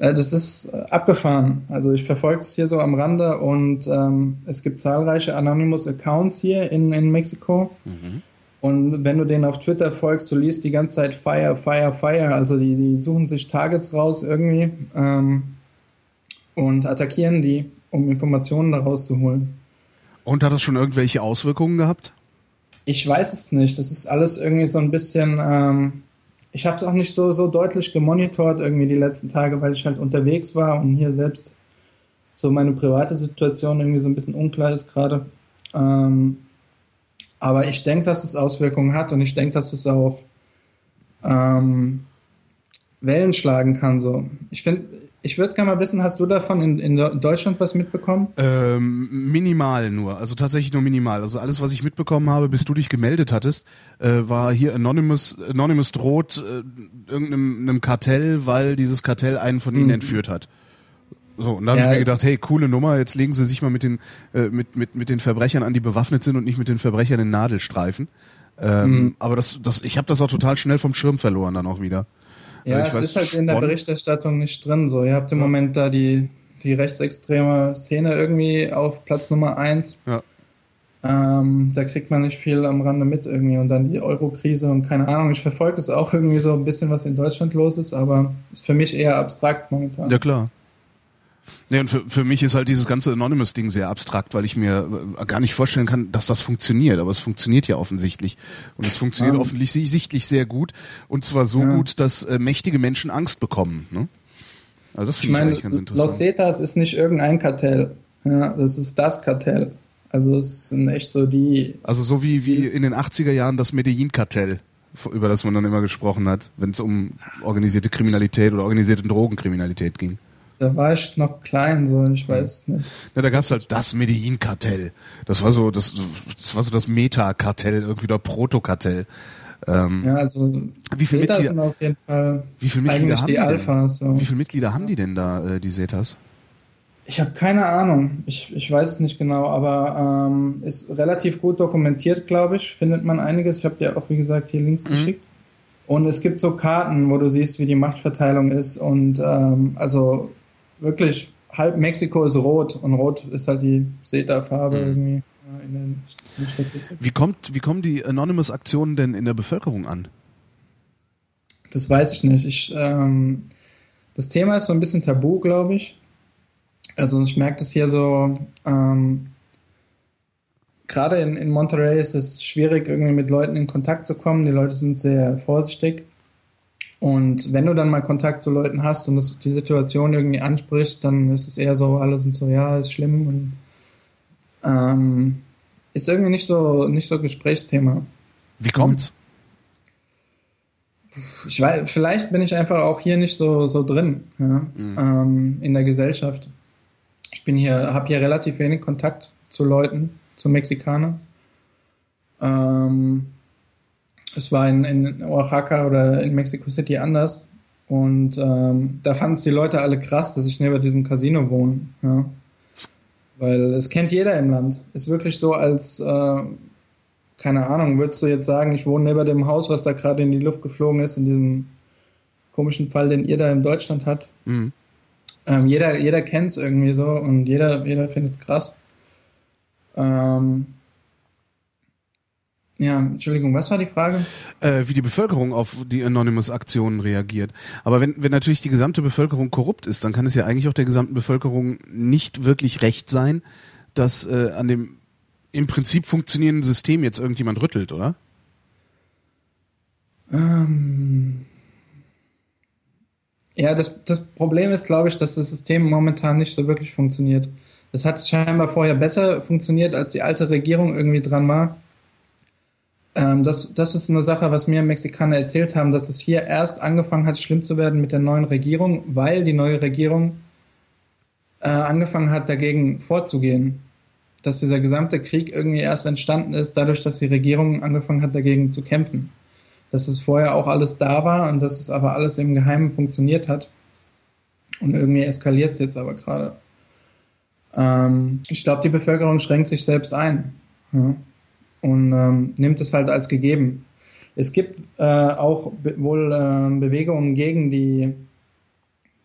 das ist äh, abgefahren. Also ich verfolge es hier so am Rande und ähm, es gibt zahlreiche Anonymous-Accounts hier in, in Mexiko. Mhm. Und wenn du denen auf Twitter folgst, du liest die ganze Zeit Fire, Fire, Fire. Also die, die suchen sich Targets raus irgendwie ähm, und attackieren die, um Informationen daraus zu holen. Und hat das schon irgendwelche Auswirkungen gehabt? Ich weiß es nicht. Das ist alles irgendwie so ein bisschen. Ähm, ich habe es auch nicht so, so deutlich gemonitort irgendwie die letzten Tage, weil ich halt unterwegs war und hier selbst so meine private Situation irgendwie so ein bisschen unklar ist gerade. Ähm, aber ich denke, dass es Auswirkungen hat und ich denke, dass es auch ähm, Wellen schlagen kann. So, ich finde, ich würde gerne mal wissen, hast du davon in, in Deutschland was mitbekommen? Ähm, minimal nur, also tatsächlich nur minimal. Also alles, was ich mitbekommen habe, bis du dich gemeldet hattest, äh, war hier Anonymous, Anonymous droht äh, irgendeinem Kartell, weil dieses Kartell einen von ihnen mhm. entführt hat. So, und da habe ja, ich mir gedacht, hey, coole Nummer, jetzt legen sie sich mal mit den, äh, mit, mit, mit den Verbrechern an, die bewaffnet sind und nicht mit den Verbrechern in Nadelstreifen. Ähm, mhm. Aber das, das, ich habe das auch total schnell vom Schirm verloren dann auch wieder. Ja, es weiß, ist halt in der Berichterstattung nicht drin. So, ihr habt im ja. Moment da die, die rechtsextreme Szene irgendwie auf Platz Nummer eins. Ja. Ähm, da kriegt man nicht viel am Rande mit irgendwie und dann die Euro-Krise und keine Ahnung. Ich verfolge es auch irgendwie so ein bisschen, was in Deutschland los ist, aber ist für mich eher abstrakt momentan. Ja klar. Ja, und für, für mich ist halt dieses ganze Anonymous-Ding sehr abstrakt, weil ich mir äh, gar nicht vorstellen kann, dass das funktioniert. Aber es funktioniert ja offensichtlich. Und es funktioniert ja. offensichtlich sehr gut. Und zwar so ja. gut, dass äh, mächtige Menschen Angst bekommen. Ne? Also das finde ich, ich eigentlich ganz interessant. Los Cetas ist nicht irgendein Kartell. Ja, das ist das Kartell. Also es sind echt so die... Also so wie, wie in den 80er Jahren das Medellin-Kartell über das man dann immer gesprochen hat, wenn es um organisierte Kriminalität oder organisierte Drogenkriminalität ging. Da war ich noch klein, so ich weiß nicht. Ja, da gab's halt das Medellin-Kartell. Das war so, das, das war so das Meta-Kartell, irgendwie der Proto-Kartell. Ähm, ja, also wie viele Mitglieder sind auf jeden Fall wie viele Mitglieder haben die, die Alphas, so. Wie viele Mitglieder haben die denn da, äh, die Zetas? Ich habe keine Ahnung. Ich, ich weiß es nicht genau, aber ähm, ist relativ gut dokumentiert, glaube ich. Findet man einiges. Ich habe dir auch, wie gesagt, hier Links mhm. geschickt. Und es gibt so Karten, wo du siehst, wie die Machtverteilung ist. Und ähm, also wirklich halb Mexiko ist rot und rot ist halt die SETA-Farbe mhm. irgendwie in den, in den Wie, kommt, wie kommen die Anonymous-Aktionen denn in der Bevölkerung an? Das weiß ich nicht. Ich, ähm, das Thema ist so ein bisschen tabu, glaube ich. Also ich merke das hier so, ähm, gerade in, in Monterey ist es schwierig, irgendwie mit Leuten in Kontakt zu kommen. Die Leute sind sehr vorsichtig. Und wenn du dann mal Kontakt zu Leuten hast und das, die Situation irgendwie ansprichst, dann ist es eher so, alle sind so, ja, ist schlimm und ähm, ist irgendwie nicht so nicht so Gesprächsthema. Wie kommt's? Ich weiß, vielleicht bin ich einfach auch hier nicht so so drin ja, mhm. ähm, in der Gesellschaft. Ich bin hier, habe hier relativ wenig Kontakt zu Leuten, zu Mexikanern. Ähm, es war in, in Oaxaca oder in Mexico City anders. Und ähm, da fanden es die Leute alle krass, dass ich neben diesem Casino wohne. Ja. Weil es kennt jeder im Land. Ist wirklich so, als, äh, keine Ahnung, würdest du jetzt sagen, ich wohne neben dem Haus, was da gerade in die Luft geflogen ist, in diesem komischen Fall, den ihr da in Deutschland habt. Mhm. Ähm, jeder jeder kennt es irgendwie so und jeder, jeder findet es krass. Ähm, ja, Entschuldigung, was war die Frage? Äh, wie die Bevölkerung auf die Anonymous-Aktionen reagiert. Aber wenn, wenn natürlich die gesamte Bevölkerung korrupt ist, dann kann es ja eigentlich auch der gesamten Bevölkerung nicht wirklich recht sein, dass äh, an dem im Prinzip funktionierenden System jetzt irgendjemand rüttelt, oder? Ähm ja, das, das Problem ist, glaube ich, dass das System momentan nicht so wirklich funktioniert. Es hat scheinbar vorher besser funktioniert, als die alte Regierung irgendwie dran war. Ähm, das, das ist eine Sache, was mir Mexikaner erzählt haben, dass es hier erst angefangen hat, schlimm zu werden mit der neuen Regierung, weil die neue Regierung äh, angefangen hat, dagegen vorzugehen. Dass dieser gesamte Krieg irgendwie erst entstanden ist, dadurch, dass die Regierung angefangen hat, dagegen zu kämpfen. Dass es vorher auch alles da war und dass es aber alles im Geheimen funktioniert hat. Und irgendwie eskaliert es jetzt aber gerade. Ähm, ich glaube, die Bevölkerung schränkt sich selbst ein. Ja und ähm, nimmt es halt als gegeben. Es gibt äh, auch be wohl äh, Bewegungen gegen die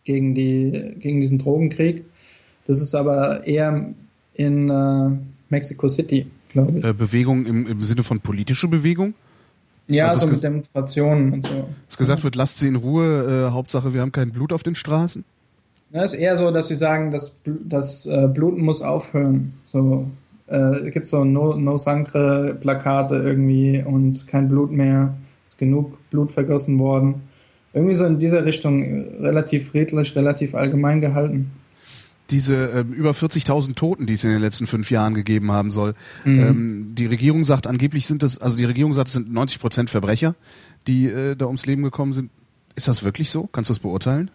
gegen die gegen diesen Drogenkrieg. Das ist aber eher in äh, Mexico City, glaube ich. Äh, Bewegung im, im Sinne von politische Bewegung? Ja, also so mit Demonstrationen und so. Dass gesagt wird, lasst sie in Ruhe, äh, Hauptsache wir haben kein Blut auf den Straßen? Ja, ist eher so, dass sie sagen, das, das äh, Bluten muss aufhören. So, äh, gibt so No, no Sangre Plakate irgendwie und kein Blut mehr, ist genug Blut vergossen worden. Irgendwie so in dieser Richtung äh, relativ friedlich, relativ allgemein gehalten. Diese ähm, über 40.000 Toten, die es in den letzten fünf Jahren gegeben haben soll. Mhm. Ähm, die Regierung sagt angeblich sind das, also die Regierung sagt, es sind 90 Prozent Verbrecher, die äh, da ums Leben gekommen sind. Ist das wirklich so? Kannst du das beurteilen?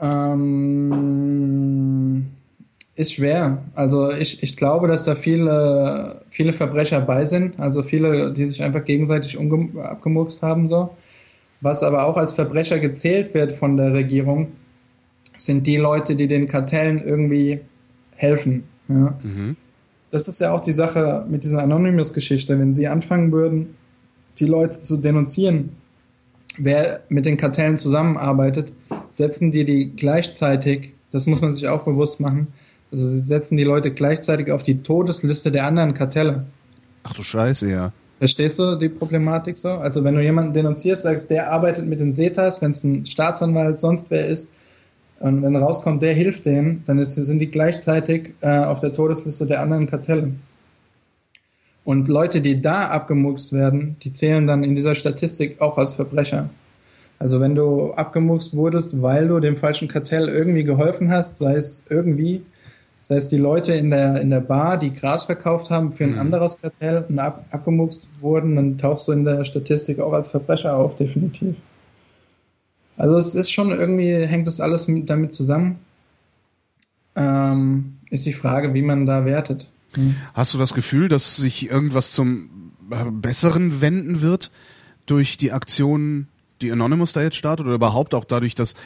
Ähm, ist schwer. Also ich, ich glaube, dass da viele, viele Verbrecher bei sind, also viele, die sich einfach gegenseitig abgemurkst haben. So. Was aber auch als Verbrecher gezählt wird von der Regierung, sind die Leute, die den Kartellen irgendwie helfen. Ja. Mhm. Das ist ja auch die Sache mit dieser Anonymous-Geschichte. Wenn sie anfangen würden, die Leute zu denunzieren, wer mit den Kartellen zusammenarbeitet, setzen die die gleichzeitig, das muss man sich auch bewusst machen, also sie setzen die Leute gleichzeitig auf die Todesliste der anderen Kartelle. Ach du Scheiße, ja. Verstehst du die Problematik so? Also wenn du jemanden denunzierst, sagst, der arbeitet mit den Setas, wenn es ein Staatsanwalt, sonst wer ist, und wenn rauskommt, der hilft denen, dann ist, sind die gleichzeitig äh, auf der Todesliste der anderen Kartelle. Und Leute, die da abgemuckst werden, die zählen dann in dieser Statistik auch als Verbrecher. Also wenn du abgemuckst wurdest, weil du dem falschen Kartell irgendwie geholfen hast, sei es irgendwie, sei es die Leute in der, in der Bar, die Gras verkauft haben für ein mhm. anderes Kartell und ab, abgemuckst wurden, dann tauchst du in der Statistik auch als Verbrecher auf, definitiv. Also es ist schon irgendwie, hängt das alles mit, damit zusammen. Ähm, ist die Frage, wie man da wertet. Hm. Hast du das Gefühl, dass sich irgendwas zum Besseren wenden wird durch die Aktion, die Anonymous da jetzt startet oder überhaupt auch dadurch, dass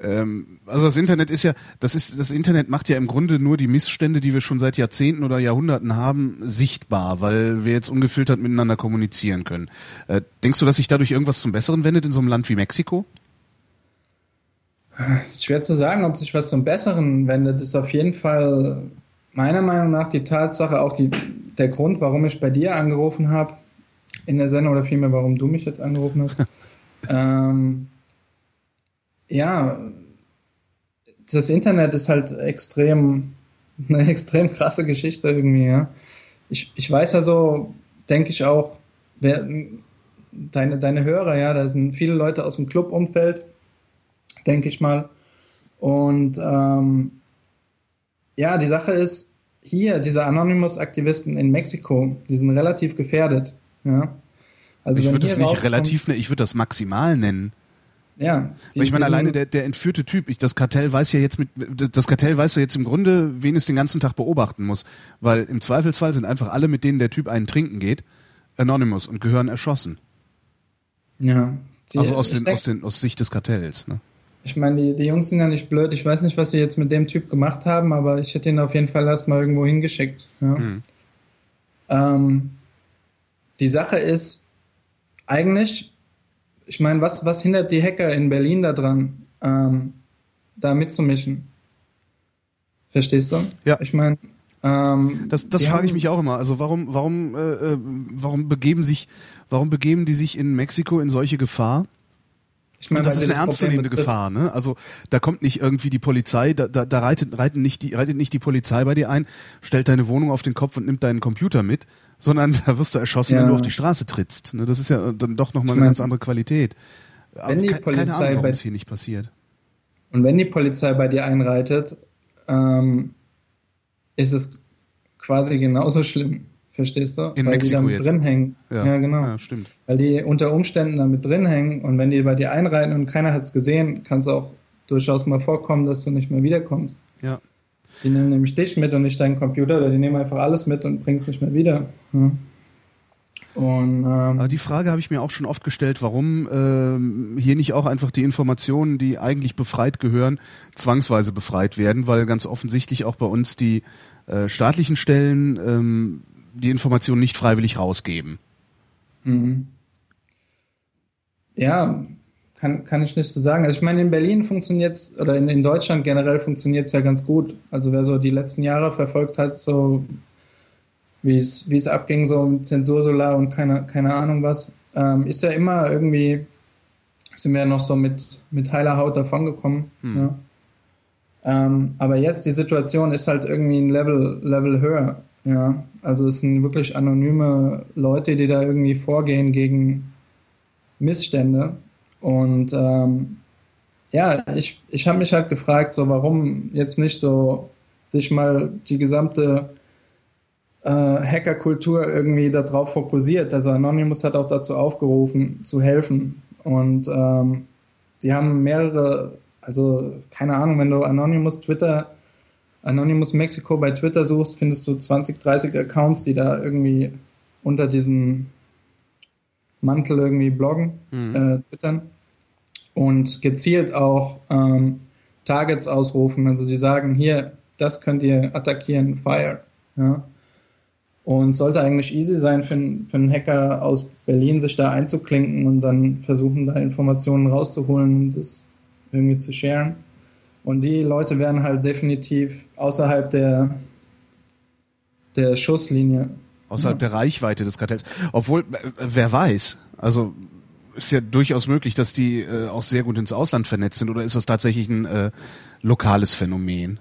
ähm, also das Internet ist ja, das ist, das Internet macht ja im Grunde nur die Missstände, die wir schon seit Jahrzehnten oder Jahrhunderten haben, sichtbar, weil wir jetzt ungefiltert miteinander kommunizieren können. Äh, denkst du, dass sich dadurch irgendwas zum Besseren wendet in so einem Land wie Mexiko? Es ist schwer zu sagen, ob sich was zum Besseren wendet. Das ist auf jeden Fall meiner Meinung nach die Tatsache, auch die, der Grund, warum ich bei dir angerufen habe in der Sendung oder vielmehr, warum du mich jetzt angerufen hast. [laughs] ähm, ja, das Internet ist halt extrem, [laughs] eine extrem krasse Geschichte irgendwie, ja. Ich, ich weiß ja so, denke ich auch, wer, deine, deine Hörer, ja, da sind viele Leute aus dem Clubumfeld, denke ich mal. Und ähm, ja, die Sache ist, hier, diese Anonymous-Aktivisten in Mexiko, die sind relativ gefährdet. Ja? Also ich würde das nicht relativ, ne, ich würde das maximal nennen. Ja. Die, ich meine, alleine der, der entführte Typ, ich, das Kartell weiß ja jetzt mit, das Kartell weiß ja jetzt im Grunde, wen es den ganzen Tag beobachten muss. Weil im Zweifelsfall sind einfach alle, mit denen der Typ einen trinken geht, Anonymous und gehören erschossen. Ja. Die, also aus, den, denk, aus, den, aus Sicht des Kartells, ne? Ich meine, die, die Jungs sind ja nicht blöd. Ich weiß nicht, was sie jetzt mit dem Typ gemacht haben, aber ich hätte ihn auf jeden Fall erstmal irgendwo hingeschickt. Ja. Mhm. Ähm, die Sache ist, eigentlich, ich meine, was, was hindert die Hacker in Berlin daran, ähm, da mitzumischen? Verstehst du? Ja. Ich meine, ähm, das das frage ich mich auch immer. Also warum, warum, äh, äh, warum begeben sich, warum begeben die sich in Mexiko in solche Gefahr? Ich meine, das ist eine ernstzunehmende Gefahr, ne? Also da kommt nicht irgendwie die Polizei, da, da, da reitet, reitet, nicht die, reitet nicht die Polizei bei dir ein, stellt deine Wohnung auf den Kopf und nimmt deinen Computer mit, sondern [laughs] da wirst du erschossen, ja. wenn du auf die Straße trittst. Ne? Das ist ja dann doch nochmal eine ganz andere Qualität. Aber ke keine Ahnung, warum es hier nicht passiert. Und wenn die Polizei bei dir einreitet, ähm, ist es quasi genauso schlimm. Verstehst du? In Weil Mexiko die damit jetzt. drin hängen. Ja, ja genau. Ja, stimmt. Weil die unter Umständen damit drin hängen und wenn die bei dir einreiten und keiner hat es gesehen, kann es auch durchaus mal vorkommen, dass du nicht mehr wiederkommst. Ja. Die nehmen nämlich dich mit und nicht deinen Computer, oder die nehmen einfach alles mit und bringen es nicht mehr wieder. Ja. Und, ähm, die Frage habe ich mir auch schon oft gestellt, warum ähm, hier nicht auch einfach die Informationen, die eigentlich befreit gehören, zwangsweise befreit werden, weil ganz offensichtlich auch bei uns die äh, staatlichen Stellen ähm, die Informationen nicht freiwillig rausgeben. Mhm. Ja, kann, kann ich nicht so sagen. Also ich meine, in Berlin funktioniert es, oder in, in Deutschland generell funktioniert es ja ganz gut. Also wer so die letzten Jahre verfolgt hat, so wie es wie es abging, so mit Zensursolar und keine, keine Ahnung was, ähm, ist ja immer irgendwie, sind wir ja noch so mit, mit heiler Haut davongekommen. Hm. Ja. Ähm, aber jetzt die Situation ist halt irgendwie ein Level, Level höher. Ja, also es sind wirklich anonyme Leute, die da irgendwie vorgehen gegen Missstände. Und ähm, ja, ich, ich habe mich halt gefragt, so warum jetzt nicht so sich mal die gesamte äh, Hackerkultur irgendwie darauf fokussiert. Also Anonymous hat auch dazu aufgerufen, zu helfen. Und ähm, die haben mehrere, also keine Ahnung, wenn du Anonymous Twitter, Anonymous Mexico bei Twitter suchst, findest du 20, 30 Accounts, die da irgendwie unter diesem Mantel irgendwie bloggen, mhm. äh, twittern und gezielt auch ähm, Targets ausrufen. Also sie sagen, hier, das könnt ihr attackieren, fire. Ja. Und sollte eigentlich easy sein für, für einen Hacker aus Berlin, sich da einzuklinken und dann versuchen, da Informationen rauszuholen und das irgendwie zu sharen. Und die Leute werden halt definitiv außerhalb der, der Schusslinie. Außerhalb ja. der Reichweite des Kartells. Obwohl, äh, wer weiß, also ist ja durchaus möglich, dass die äh, auch sehr gut ins Ausland vernetzt sind oder ist das tatsächlich ein äh, lokales Phänomen?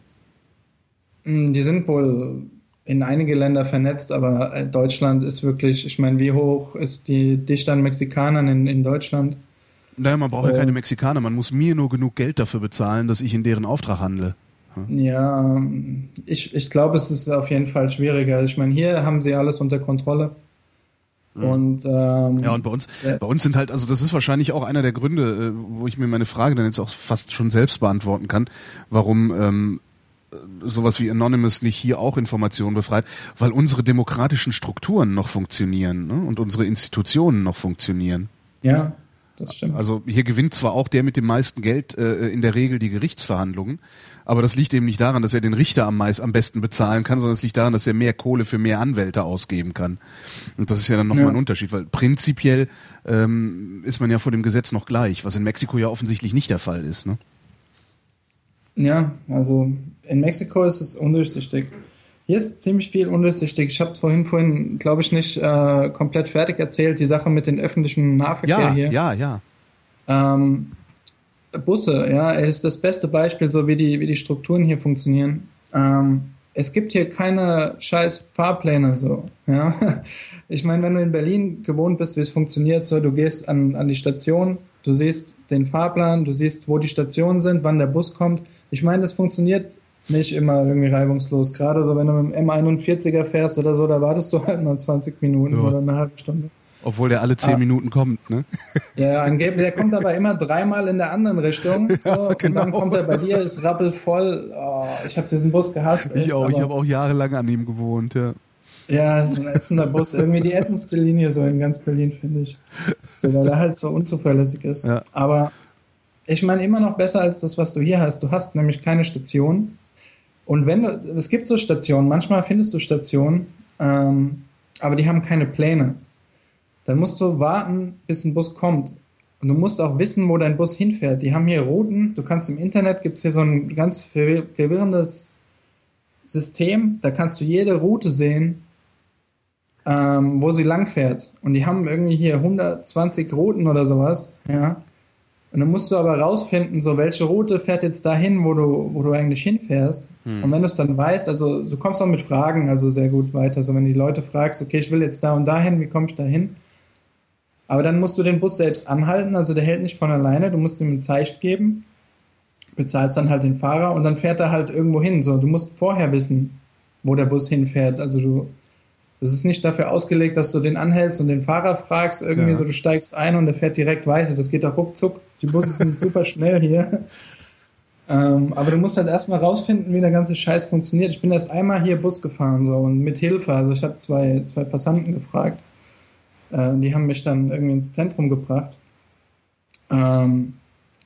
Hm, die sind wohl in einige Länder vernetzt, aber äh, Deutschland ist wirklich, ich meine, wie hoch ist die Dichte an Mexikanern in, in Deutschland? Naja, man braucht äh, ja keine Mexikaner, man muss mir nur genug Geld dafür bezahlen, dass ich in deren Auftrag handle. Ja, ich, ich glaube, es ist auf jeden Fall schwieriger. Ich meine, hier haben sie alles unter Kontrolle. Mhm. Und ähm, ja, und bei uns, äh, bei uns sind halt, also das ist wahrscheinlich auch einer der Gründe, äh, wo ich mir meine Frage dann jetzt auch fast schon selbst beantworten kann, warum ähm, sowas wie Anonymous nicht hier auch Informationen befreit, weil unsere demokratischen Strukturen noch funktionieren ne? und unsere Institutionen noch funktionieren. Ja, das stimmt. Also hier gewinnt zwar auch der mit dem meisten Geld äh, in der Regel die Gerichtsverhandlungen, aber das liegt eben nicht daran, dass er den Richter am, meist, am besten bezahlen kann, sondern es liegt daran, dass er mehr Kohle für mehr Anwälte ausgeben kann. Und das ist ja dann nochmal ja. ein Unterschied, weil prinzipiell ähm, ist man ja vor dem Gesetz noch gleich, was in Mexiko ja offensichtlich nicht der Fall ist. Ne? Ja, also in Mexiko ist es undurchsichtig. Hier ist ziemlich viel undurchsichtig. Ich habe vorhin, vorhin, glaube ich, nicht äh, komplett fertig erzählt, die Sache mit dem öffentlichen Nahverkehr ja, hier. Ja, ja, ja. Ähm, Busse, ja, ist das beste Beispiel, so wie die, wie die Strukturen hier funktionieren. Ähm, es gibt hier keine scheiß Fahrpläne, so, ja. [laughs] Ich meine, wenn du in Berlin gewohnt bist, wie es funktioniert, so, du gehst an, an die Station, du siehst den Fahrplan, du siehst, wo die Stationen sind, wann der Bus kommt. Ich meine, das funktioniert nicht immer irgendwie reibungslos. Gerade so, wenn du mit dem M41er fährst oder so, da wartest du halt mal 20 Minuten ja. oder eine halbe Stunde. Obwohl der alle zehn ah. Minuten kommt, ne? [laughs] Ja, angeblich, der kommt aber immer dreimal in der anderen Richtung. [laughs] So, ja, genau. Und dann kommt er bei dir, ist rappelvoll. Oh, ich habe diesen Bus gehasst. Ich echt, auch, ich habe auch jahrelang an ihm gewohnt, ja. Ja, so ein ätzender Bus. Irgendwie die ätzendste Linie so in ganz Berlin, finde ich. So, weil er halt so unzuverlässig ist. Ja. Aber ich meine immer noch besser als das, was du hier hast. Du hast nämlich keine Station. Und wenn du, es gibt so Stationen, manchmal findest du Stationen, ähm, aber die haben keine Pläne dann musst du warten, bis ein Bus kommt. Und du musst auch wissen, wo dein Bus hinfährt. Die haben hier Routen. Du kannst im Internet, gibt es hier so ein ganz verwirrendes System. Da kannst du jede Route sehen, ähm, wo sie langfährt. Und die haben irgendwie hier 120 Routen oder sowas. Ja. Und dann musst du aber rausfinden, so welche Route fährt jetzt dahin, wo du, wo du eigentlich hinfährst. Hm. Und wenn du es dann weißt, also du kommst auch mit Fragen also sehr gut weiter. So wenn die Leute fragst, okay, ich will jetzt da und dahin, wie komme ich da hin? Aber dann musst du den Bus selbst anhalten, also der hält nicht von alleine, du musst ihm ein Zeichen geben, bezahlst dann halt den Fahrer und dann fährt er halt irgendwo hin. So, du musst vorher wissen, wo der Bus hinfährt. Also du, das ist nicht dafür ausgelegt, dass du den anhältst und den Fahrer fragst, irgendwie ja. so, du steigst ein und der fährt direkt weiter. Das geht auch ruckzuck. Die Busse sind [laughs] super schnell hier. Ähm, aber du musst halt erstmal rausfinden, wie der ganze Scheiß funktioniert. Ich bin erst einmal hier Bus gefahren so und mit Hilfe. Also ich habe zwei, zwei Passanten gefragt. Äh, die haben mich dann irgendwie ins Zentrum gebracht. Ähm,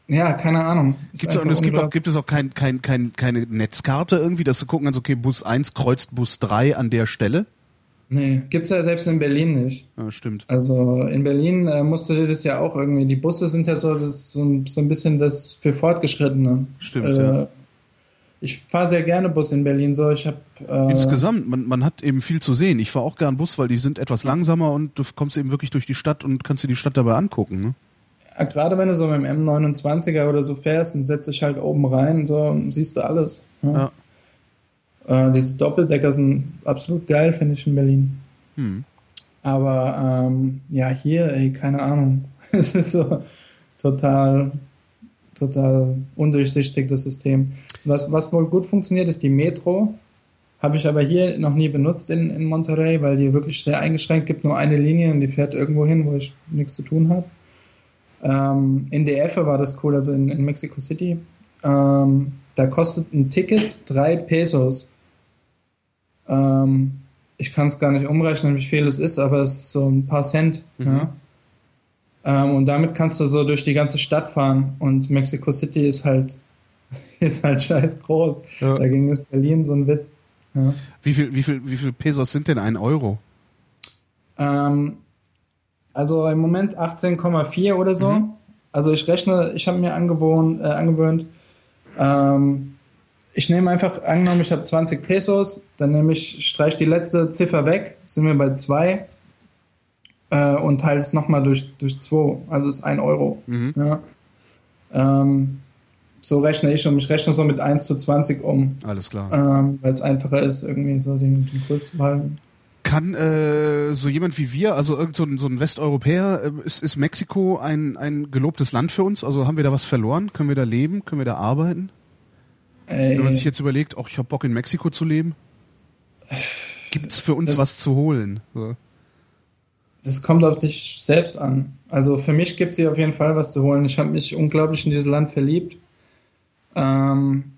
ja, keine Ahnung. Gibt's auch, es gibt, auch, gibt es auch kein, kein, kein, keine Netzkarte irgendwie, dass du gucken kannst, okay, Bus 1 kreuzt Bus 3 an der Stelle? Nee, gibt's ja selbst in Berlin nicht. Ja, stimmt. Also in Berlin äh, musst du das ja auch irgendwie, die Busse sind ja so, das so, ein, bisschen das für Fortgeschrittene. Stimmt, äh, ja ich fahre sehr gerne Bus in Berlin. So, ich habe äh insgesamt, man, man hat eben viel zu sehen. Ich fahre auch gern Bus, weil die sind etwas langsamer und du kommst eben wirklich durch die Stadt und kannst dir die Stadt dabei angucken. Ne? Ja, gerade wenn du so mit dem M29er oder so fährst und setzt dich halt oben rein, so siehst du alles. Ne? Ja. Äh, diese Doppeldecker sind absolut geil, finde ich in Berlin. Hm. Aber ähm, ja, hier, ey, keine Ahnung. [laughs] es ist so total total undurchsichtig, das System. Was, was wohl gut funktioniert, ist die Metro. Habe ich aber hier noch nie benutzt in, in Monterey, weil die wirklich sehr eingeschränkt gibt, nur eine Linie und die fährt irgendwo hin, wo ich nichts zu tun habe. Ähm, in DF war das cool, also in, in Mexico City. Ähm, da kostet ein Ticket drei Pesos. Ähm, ich kann es gar nicht umrechnen, wie viel es ist, aber es ist so ein paar Cent. Mhm. Ja. Ähm, und damit kannst du so durch die ganze Stadt fahren. Und Mexico City ist halt, [laughs] ist halt scheiß groß. Ja. Dagegen ist Berlin so ein Witz. Ja. Wie, viel, wie, viel, wie viel Pesos sind denn ein Euro? Ähm, also im Moment 18,4 oder so. Mhm. Also ich rechne, ich habe mir angewohnt, äh, angewöhnt, ähm, ich nehme einfach, angenommen, ich habe 20 Pesos, dann nehme ich, streiche die letzte Ziffer weg, sind wir bei 2 äh, und teile es nochmal durch, durch 2, also ist 1 Euro. Mhm. Ja. Ähm, so rechne ich um. Ich rechne so mit 1 zu 20 um. Alles klar. Ähm, Weil es einfacher ist, irgendwie so den, den Kurs zu behalten. Kann äh, so jemand wie wir, also irgend so ein, so ein Westeuropäer, äh, ist, ist Mexiko ein, ein gelobtes Land für uns? Also haben wir da was verloren? Können wir da leben? Können wir da arbeiten? Ey. Wenn man sich jetzt überlegt, auch ich habe Bock in Mexiko zu leben, gibt es für uns das, was zu holen? So. Das kommt auf dich selbst an. Also für mich gibt es hier auf jeden Fall was zu holen. Ich habe mich unglaublich in dieses Land verliebt. Ähm,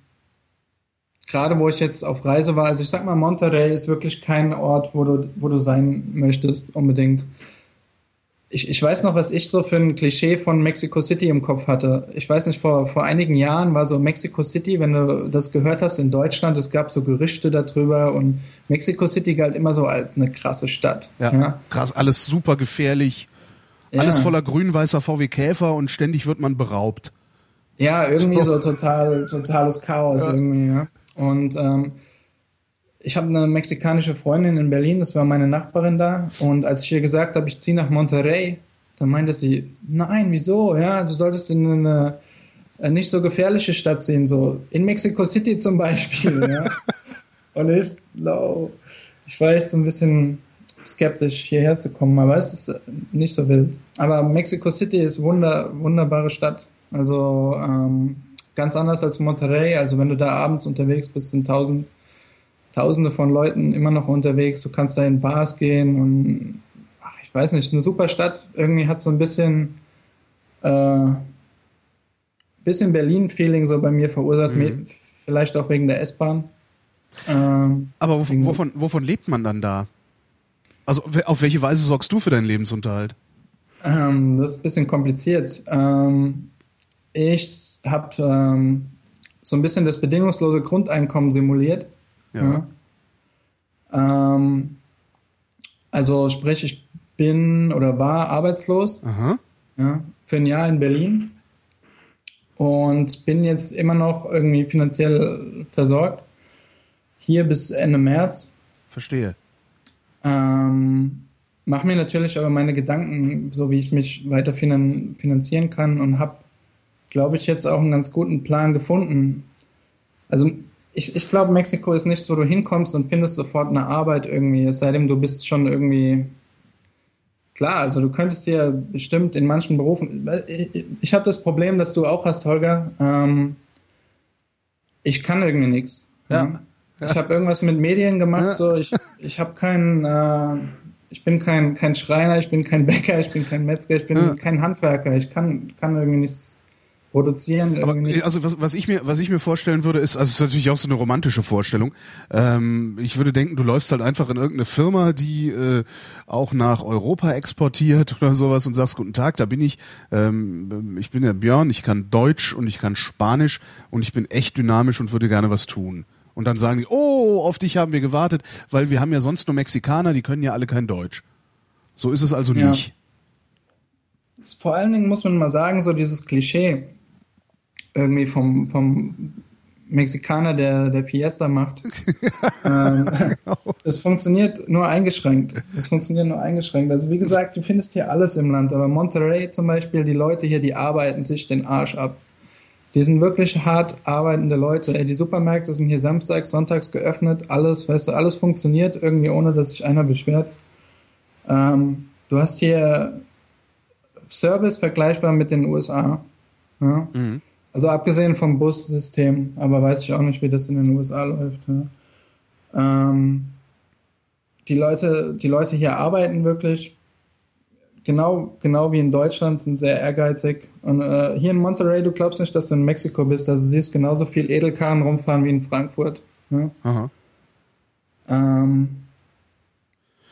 gerade wo ich jetzt auf Reise war, also ich sag mal, Monterrey ist wirklich kein Ort, wo du, wo du sein möchtest, unbedingt. Ich, ich weiß noch, was ich so für ein Klischee von Mexico City im Kopf hatte. Ich weiß nicht, vor, vor einigen Jahren war so Mexico City, wenn du das gehört hast in Deutschland, es gab so Gerüchte darüber und Mexico City galt immer so als eine krasse Stadt. Ja, ja? krass, alles super gefährlich, ja. alles voller grün-weißer VW Käfer und ständig wird man beraubt. Ja, irgendwie so total, totales Chaos ja. irgendwie, ja. Und ähm, ich habe eine mexikanische Freundin in Berlin, das war meine Nachbarin da. Und als ich ihr gesagt habe, ich ziehe nach Monterrey, dann meinte sie, nein, wieso? Ja, du solltest in eine, eine nicht so gefährliche Stadt ziehen, so in Mexico City zum Beispiel. [laughs] ja. Und ich, no, ich war echt so ein bisschen skeptisch, hierher zu kommen, aber es ist nicht so wild. Aber Mexico City ist wunder, wunderbare Stadt. Also ähm, ganz anders als Monterrey. Also wenn du da abends unterwegs bist, sind tausend, tausende von Leuten immer noch unterwegs. Du kannst da in Bars gehen und ach, ich weiß nicht, eine super Stadt. Irgendwie hat so ein bisschen äh, bisschen Berlin-Feeling so bei mir verursacht. Mhm. Vielleicht auch wegen der S-Bahn. Ähm, Aber wovon, wovon, wovon lebt man dann da? Also auf welche Weise sorgst du für deinen Lebensunterhalt? Ähm, das ist ein bisschen kompliziert. Ähm, ich habe ähm, so ein bisschen das bedingungslose Grundeinkommen simuliert. Ja. ja. Ähm, also sprich, ich bin oder war arbeitslos ja, für ein Jahr in Berlin und bin jetzt immer noch irgendwie finanziell versorgt. Hier bis Ende März. Verstehe. Ähm, mache mir natürlich aber meine Gedanken, so wie ich mich weiter finanzieren kann und habe glaube ich, jetzt auch einen ganz guten Plan gefunden. Also ich, ich glaube, Mexiko ist nicht so, du hinkommst und findest sofort eine Arbeit irgendwie, es sei denn, du bist schon irgendwie klar, also du könntest ja bestimmt in manchen Berufen, ich, habe das Problem, das du auch hast, Holger, ähm, ich kann irgendwie nichts. Ja. ja. Ich habe irgendwas mit Medien gemacht, ja. so ich, ich habe keinen, äh, ich bin kein, kein Schreiner, ich bin kein Bäcker, ich bin kein Metzger, ich bin ja. kein Handwerker, ich kann, kann irgendwie nichts produzieren. Aber, also was, was ich mir was ich mir vorstellen würde ist, also es ist natürlich auch so eine romantische Vorstellung. Ähm, ich würde denken, du läufst halt einfach in irgendeine Firma, die äh, auch nach Europa exportiert [laughs] oder sowas und sagst guten Tag, da bin ich. Ähm, ich bin der Björn, ich kann Deutsch und ich kann Spanisch und ich bin echt dynamisch und würde gerne was tun. Und dann sagen die, oh, auf dich haben wir gewartet, weil wir haben ja sonst nur Mexikaner, die können ja alle kein Deutsch. So ist es also ja. nicht. Vor allen Dingen muss man mal sagen, so dieses Klischee, irgendwie vom, vom Mexikaner, der, der Fiesta macht. [laughs] ähm, das funktioniert nur eingeschränkt. Das funktioniert nur eingeschränkt. Also wie gesagt, du findest hier alles im Land, aber Monterrey zum Beispiel, die Leute hier, die arbeiten sich den Arsch ab. Die sind wirklich hart arbeitende Leute. Ey, die Supermärkte sind hier samstags, sonntags geöffnet, alles, weißt du, alles funktioniert irgendwie, ohne dass sich einer beschwert. Ähm, du hast hier Service vergleichbar mit den USA. Ja? Mhm. Also abgesehen vom Bussystem, aber weiß ich auch nicht, wie das in den USA läuft. Ja. Ähm, die Leute, die Leute hier arbeiten wirklich genau, genau wie in Deutschland, sind sehr ehrgeizig. Und äh, hier in Monterey, du glaubst nicht, dass du in Mexiko bist. Also du siehst genauso viel Edelkarren rumfahren wie in Frankfurt. Ja, Aha. ähm,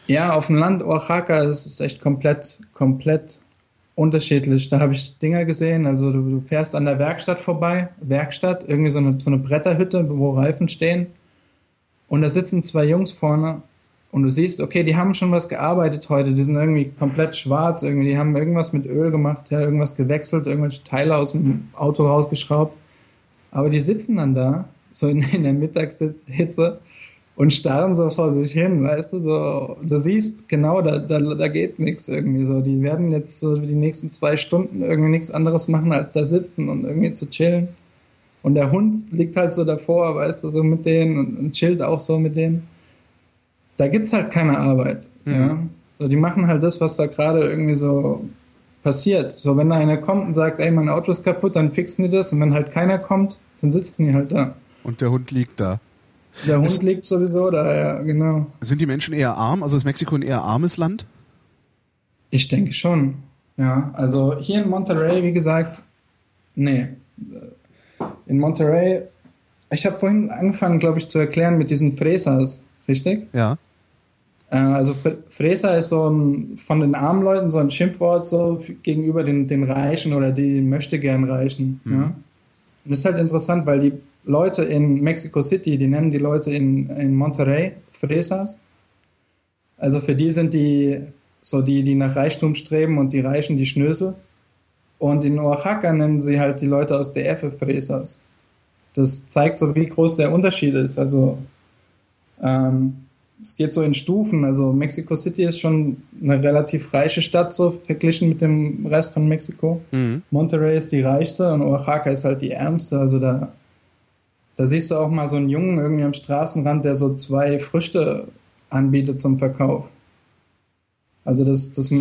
ja auf dem Land Oaxaca das ist echt komplett, komplett unterschiedlich. Da habe ich Dinger gesehen. Also du, du fährst an der Werkstatt vorbei, Werkstatt, irgendwie so eine, so eine Bretterhütte, wo Reifen stehen. Und da sitzen zwei Jungs vorne und du siehst, okay, die haben schon was gearbeitet heute, die sind irgendwie komplett schwarz, irgendwie, die haben irgendwas mit Öl gemacht, ja, irgendwas gewechselt, irgendwelche Teile aus dem Auto rausgeschraubt. Aber die sitzen dann da, so in, in der Mittagshitze und starren so vor sich hin, weißt du, so, du siehst, genau, da, da, da geht nichts irgendwie so. Die werden jetzt so die nächsten zwei Stunden irgendwie nichts anderes machen, als da sitzen und irgendwie zu chillen. Und der Hund liegt halt so davor, weißt du, so mit denen und, und chillt auch so mit denen. Da gibt's halt keine Arbeit. Mhm. Ja. So, die machen halt das, was da gerade irgendwie so passiert. So, wenn da einer kommt und sagt, ey, mein Auto ist kaputt, dann fixen die das. Und wenn halt keiner kommt, dann sitzen die halt da. Und der Hund liegt da. Der Hund Es- liegt sowieso da, ja, genau. Sind die Menschen eher arm? Also ist Mexiko ein eher armes Land? Ich denke schon. Ja, also hier in Monterey, wie gesagt, nee. In Monterey, ich habe vorhin angefangen, glaube ich, zu erklären mit diesen Fresas, richtig? Ja. Äh, Also Freser ist so ein, von den armen Leuten so ein Schimpfwort so gegenüber den, den Reichen oder die möchte gern Reichen. Mhm. Ja? Und das ist halt interessant, weil die Leute in Mexico City, die nennen die Leute in, in Monterrey Fresas. Also für die sind die so die, die nach Reichtum streben und die Reichen die Schnösel. Und in Oaxaca nennen sie halt die Leute aus der F Fresas. Das zeigt so, wie groß der Unterschied ist. Also ähm, es geht so in Stufen. Also Mexico City ist schon eine relativ reiche Stadt, so verglichen mit dem Rest von Mexiko. Mhm. Monterrey ist die reichste und Oaxaca ist halt die ärmste. Also da, da siehst du auch mal so einen Jungen irgendwie am Straßenrand, der so zwei Früchte anbietet zum Verkauf. Also das, das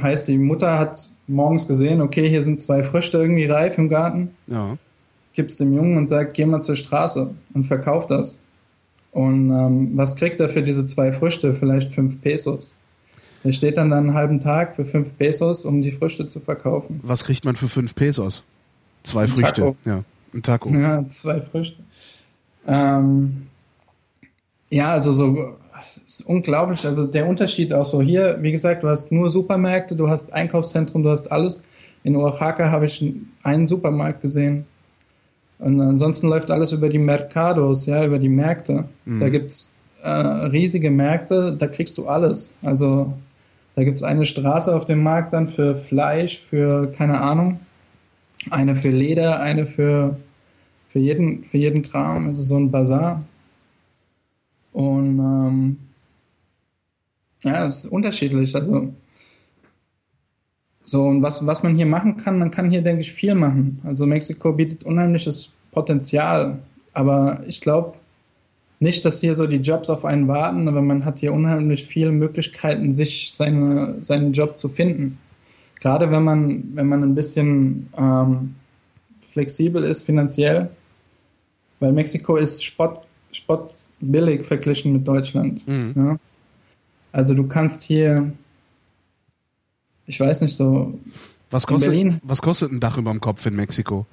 heißt, die Mutter hat morgens gesehen, okay, hier sind zwei Früchte irgendwie reif im Garten, Ja. gibt es dem Jungen und sagt, geh mal zur Straße und verkauf das. Und ähm, was kriegt er für diese zwei Früchte? Vielleicht fünf Pesos. Er steht dann, dann einen halben Tag für fünf Pesos, um die Früchte zu verkaufen. Was kriegt man für fünf Pesos? Zwei Ein Früchte. Taco. Ja. Ein Taco. Ja, zwei Früchte. Ähm, ja, also so es ist unglaublich. Also der Unterschied auch so hier, wie gesagt, du hast nur Supermärkte, du hast Einkaufszentrum, du hast alles. In Oaxaca habe ich einen Supermarkt gesehen. Und ansonsten läuft alles über die Mercados, ja, über die Märkte. Mhm. Da gibt's äh, riesige Märkte, da kriegst du alles. Also da gibt's eine Straße auf dem Markt dann für Fleisch, für keine Ahnung, eine für Leder, eine für, für, jeden, für jeden Kram, also so ein Bazar. Und ähm, ja, das ist unterschiedlich. Also so, und was, was man hier machen kann, man kann hier, denke ich, viel machen. Also Mexiko bietet unheimliches Potenzial. Aber ich glaube nicht, dass hier so die Jobs auf einen warten, aber man hat hier unheimlich viele Möglichkeiten, sich seine, seinen Job zu finden. Gerade wenn man, wenn man ein bisschen ähm, flexibel ist finanziell, weil Mexiko ist spott, spottbillig verglichen mit Deutschland. Mhm. Ja? Also du kannst hier, ich weiß nicht so, Was, kostet, was kostet ein Dach über dem Kopf in Mexiko?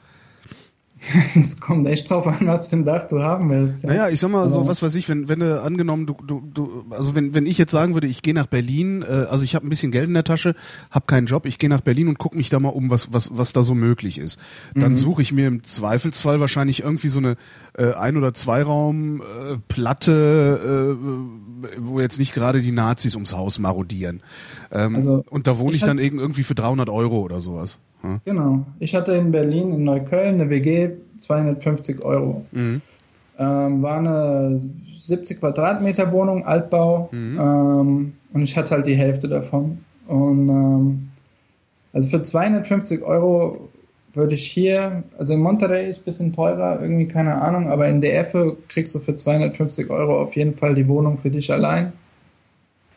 [laughs] es kommt echt drauf an, was für ein Dach du haben willst. Ja. Naja, ich sag mal so, Aber- was weiß ich, wenn, wenn du angenommen, du, du, du, also wenn, wenn ich jetzt sagen würde, ich gehe nach Berlin, äh, also ich habe ein bisschen Geld in der Tasche, habe keinen Job, ich gehe nach Berlin und gucke mich da mal um, was, was, was da so möglich ist. Dann Mhm. suche ich mir im Zweifelsfall wahrscheinlich irgendwie so eine äh, Ein- oder Zweiraum äh, Platte, äh, wo jetzt nicht gerade die Nazis ums Haus marodieren. Ähm, Also, und da wohne ich, ich dann irgendwie für 300 Euro oder sowas. Ja. Genau. Ich hatte in Berlin, in Neukölln, eine WG, 250 Euro. Mhm. Ähm, war eine 70 Quadratmeter Wohnung, Altbau. Mhm. Ähm, und ich hatte halt die Hälfte davon. Und ähm, also für 250 Euro würde ich hier, also in Monterey ist ein bisschen teurer, irgendwie keine Ahnung, aber in DF kriegst du für 250 Euro auf jeden Fall die Wohnung für dich allein.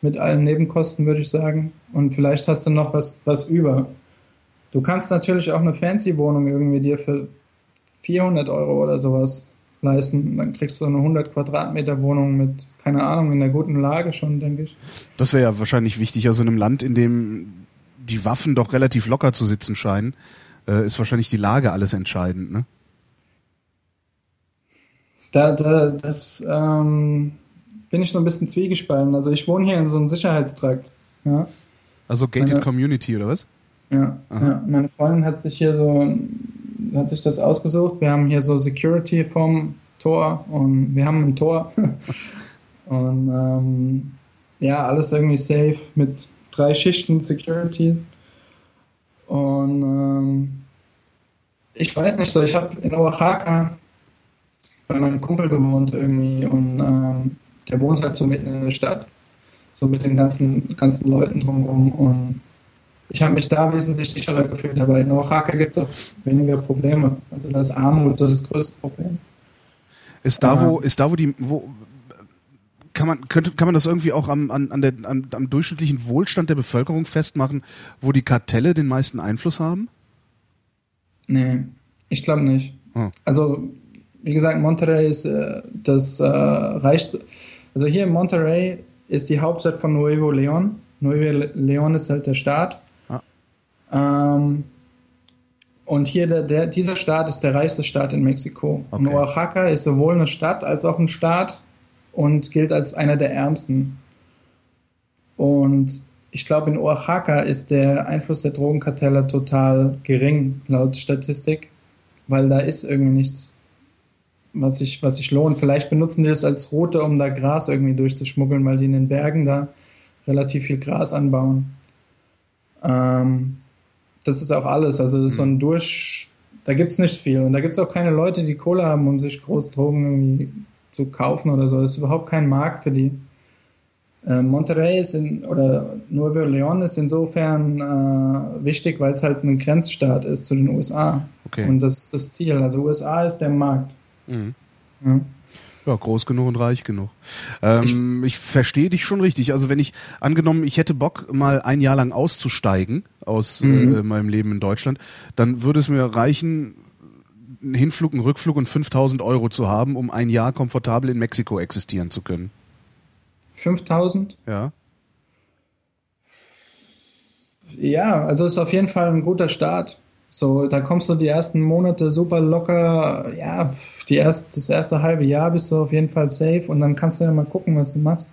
Mit allen Nebenkosten, würde ich sagen. Und vielleicht hast du noch was, was über. Du kannst natürlich auch eine Fancy-Wohnung irgendwie dir für 400 Euro oder sowas leisten. Dann kriegst du eine 100 Quadratmeter Wohnung mit, keine Ahnung, in einer guten Lage schon, denke ich. Das wäre ja wahrscheinlich wichtig, also in einem Land, in dem die Waffen doch relativ locker zu sitzen scheinen, äh, ist wahrscheinlich die Lage alles entscheidend, ne? Da, da das ähm, bin ich so ein bisschen zwiegespalten. Also ich wohne hier in so einem Sicherheitstrakt. Ja? Also Gated Meine- Community oder was? Ja, ja, meine Freundin hat sich hier so, hat sich das ausgesucht. Wir haben hier so Security vom Tor und wir haben ein Tor. [laughs] und ähm, ja, alles irgendwie safe mit drei Schichten Security. Und ähm, ich weiß nicht so, ich habe in Oaxaca bei meinem Kumpel gewohnt irgendwie und ähm, der wohnt halt so mitten in der Stadt. So mit den ganzen, ganzen Leuten drumherum und ich habe mich da wesentlich sicherer gefühlt, aber in Oaxaca gibt es auch weniger Probleme. Also da ist Armut so das größte Problem. Ist da, wo, ist da, wo die, wo, kann man, könnte, kann man das irgendwie auch am, an, an der, am, am durchschnittlichen Wohlstand der Bevölkerung festmachen, wo die Kartelle den meisten Einfluss haben? Nee, ich glaube nicht. Hm. Also, wie gesagt, Monterrey ist äh, das äh, reichste. Also hier in Monterrey ist die Hauptstadt von Nuevo León. Nuevo León ist halt der Staat. Ähm, und hier der, der, dieser Staat ist der reichste Staat in Mexiko. Und Okay. Oaxaca ist sowohl eine Stadt als auch ein Staat und gilt als einer der ärmsten. Und ich glaube, in Oaxaca ist der Einfluss der Drogenkartelle total gering, laut Statistik, weil da ist irgendwie nichts, was sich was sich lohnt. Vielleicht benutzen die das als Route, um da Gras irgendwie durchzuschmuggeln, weil die in den Bergen da relativ viel Gras anbauen. Ähm, das ist auch alles. Also das ist so ein Durch... Da gibt es nicht viel. Und da gibt es auch keine Leute, die Kohle haben, um sich groß Drogen irgendwie zu kaufen oder so. Das ist überhaupt kein Markt für die. Äh, Monterrey ist in, oder Nuevo León ist insofern äh, wichtig, weil es halt ein Grenzstaat ist zu den USA. Okay. Und das ist das Ziel. Also USA ist der Markt. Mhm. Ja. Ja, groß genug und reich genug. Ähm, ich verstehe dich schon richtig. Also wenn ich angenommen, ich hätte Bock, mal ein Jahr lang auszusteigen aus Mhm. äh, meinem Leben in Deutschland, dann würde es mir reichen, einen Hinflug, einen Rückflug und 5000 Euro zu haben, um ein Jahr komfortabel in Mexiko existieren zu können. 5000? Ja. Ja, also ist auf jeden Fall ein guter Start. So, da kommst du die ersten Monate super locker, ja, die erst, das erste halbe Jahr bist du auf jeden Fall safe und dann kannst du ja mal gucken, was du machst.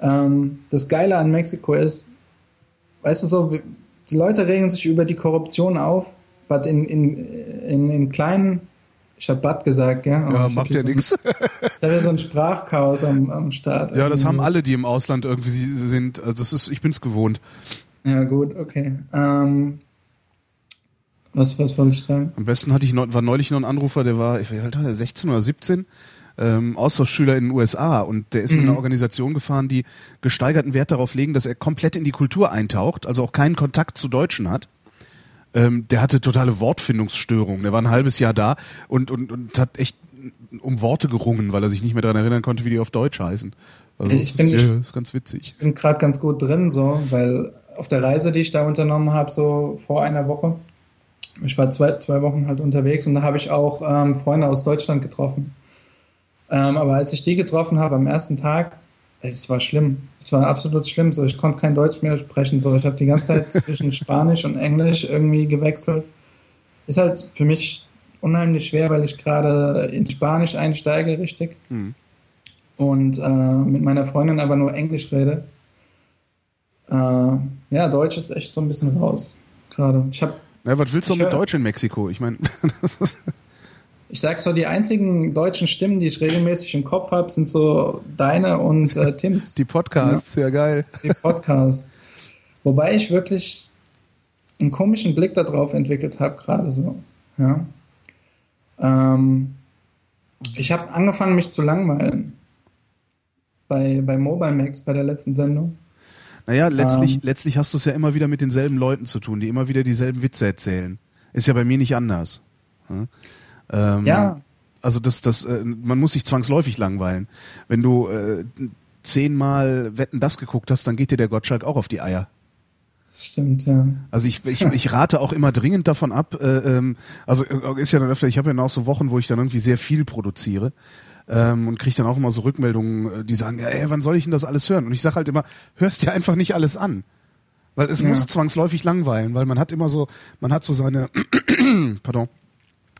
Ähm, das Geile an Mexiko ist, weißt du so, die Leute regen sich über die Korruption auf, but in, in, in, in kleinen, ich habe Bad gesagt, ja. Ja, macht ja so nichts. [laughs] Ich ja so ein Sprachchaos am, am Start. Ja, das haben Irgendwie. alle, die im Ausland irgendwie sind. Also das ist, ich bin's gewohnt. Ja, gut, okay. Ähm, was, was wollte ich sagen? Am besten hatte ich noch, war neulich noch ein Anrufer, der war, ich weiß nicht, 16 oder 17, ähm, Austauschschüler in den USA und der ist mit Mhm. einer Organisation gefahren, die gesteigerten Wert darauf legen, dass er komplett in die Kultur eintaucht, also auch keinen Kontakt zu Deutschen hat. Ähm, der hatte totale Wortfindungsstörungen. Der war ein halbes Jahr da und, und, und hat echt um Worte gerungen, weil er sich nicht mehr daran erinnern konnte, wie die auf Deutsch heißen. Also Ich das bin- ist, ich- ist ganz witzig. Ich bin gerade ganz gut drin, so, weil auf der Reise, die ich da unternommen habe, so vor einer Woche, ich war zwei, zwei Wochen halt unterwegs und da habe ich auch ähm, Freunde aus Deutschland getroffen. Ähm, aber als ich die getroffen habe am ersten Tag, es war schlimm. Es war absolut schlimm. So, ich konnte kein Deutsch mehr sprechen. So, ich habe die ganze Zeit [laughs] zwischen Spanisch und Englisch irgendwie gewechselt. Ist halt für mich unheimlich schwer, weil ich gerade in Spanisch einsteige, richtig. Hm. Und äh, mit meiner Freundin aber nur Englisch rede. Äh, ja, Deutsch ist echt so ein bisschen raus gerade. Ich habe Na, was willst du Ich mit Deutsch in Mexiko? Ich meine, [laughs] Ich sag so, die einzigen deutschen Stimmen, die ich regelmäßig im Kopf habe, sind so deine und äh, Tims, [laughs] die Podcasts, ja geil. die Podcasts. Wobei ich wirklich einen komischen Blick darauf entwickelt habe, gerade so. Ja. Ähm, ich habe angefangen, mich zu langweilen. Bei, bei Mobile Max, bei der letzten Sendung. Naja, letztlich, Ähm. letztlich hast du es ja immer wieder mit denselben Leuten zu tun, die immer wieder dieselben Witze erzählen. Ist ja bei mir nicht anders. Hm? Ähm, Ja. Also das, das, äh, man muss sich zwangsläufig langweilen. Wenn du äh, zehnmal Wetten das geguckt hast, dann geht dir der Gottschalk auch auf die Eier. Stimmt, ja. Also ich, ich, ich rate auch immer dringend davon ab, äh, ähm, also äh, ist ja dann öfter, ich habe ja auch so Wochen, wo ich dann irgendwie sehr viel produziere ähm, und kriege dann auch immer so Rückmeldungen, äh, die sagen, ja, ey, wann soll ich denn das alles hören? Und ich sage halt immer, hörst dir einfach nicht alles an. Weil es Ja. muss zwangsläufig langweilen, weil man hat immer so, man hat so seine, [clears throat] pardon,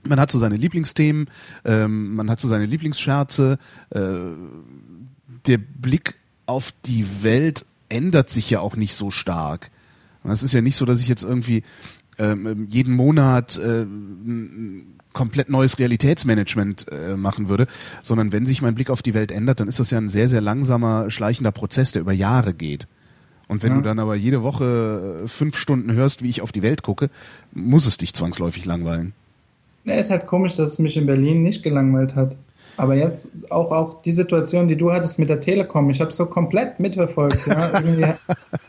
man hat so seine Lieblingsthemen, ähm, man hat so seine Lieblingsscherze, äh, der Blick auf die Welt ändert sich ja auch nicht so stark. Und es ist ja nicht so, dass ich jetzt irgendwie ähm, jeden Monat äh, komplett neues Realitätsmanagement äh, machen würde, sondern wenn sich mein Blick auf die Welt ändert, dann ist das ja ein sehr, sehr langsamer, schleichender Prozess, der über Jahre geht. Und wenn Ja. du dann aber jede Woche äh, fünf Stunden hörst, wie ich auf die Welt gucke, muss es dich zwangsläufig langweilen. Ja, ist halt komisch, dass es mich in Berlin nicht gelangweilt hat. Aber jetzt auch, auch die Situation, die du hattest mit der Telekom, ich habe so komplett mitverfolgt. Ja. [laughs]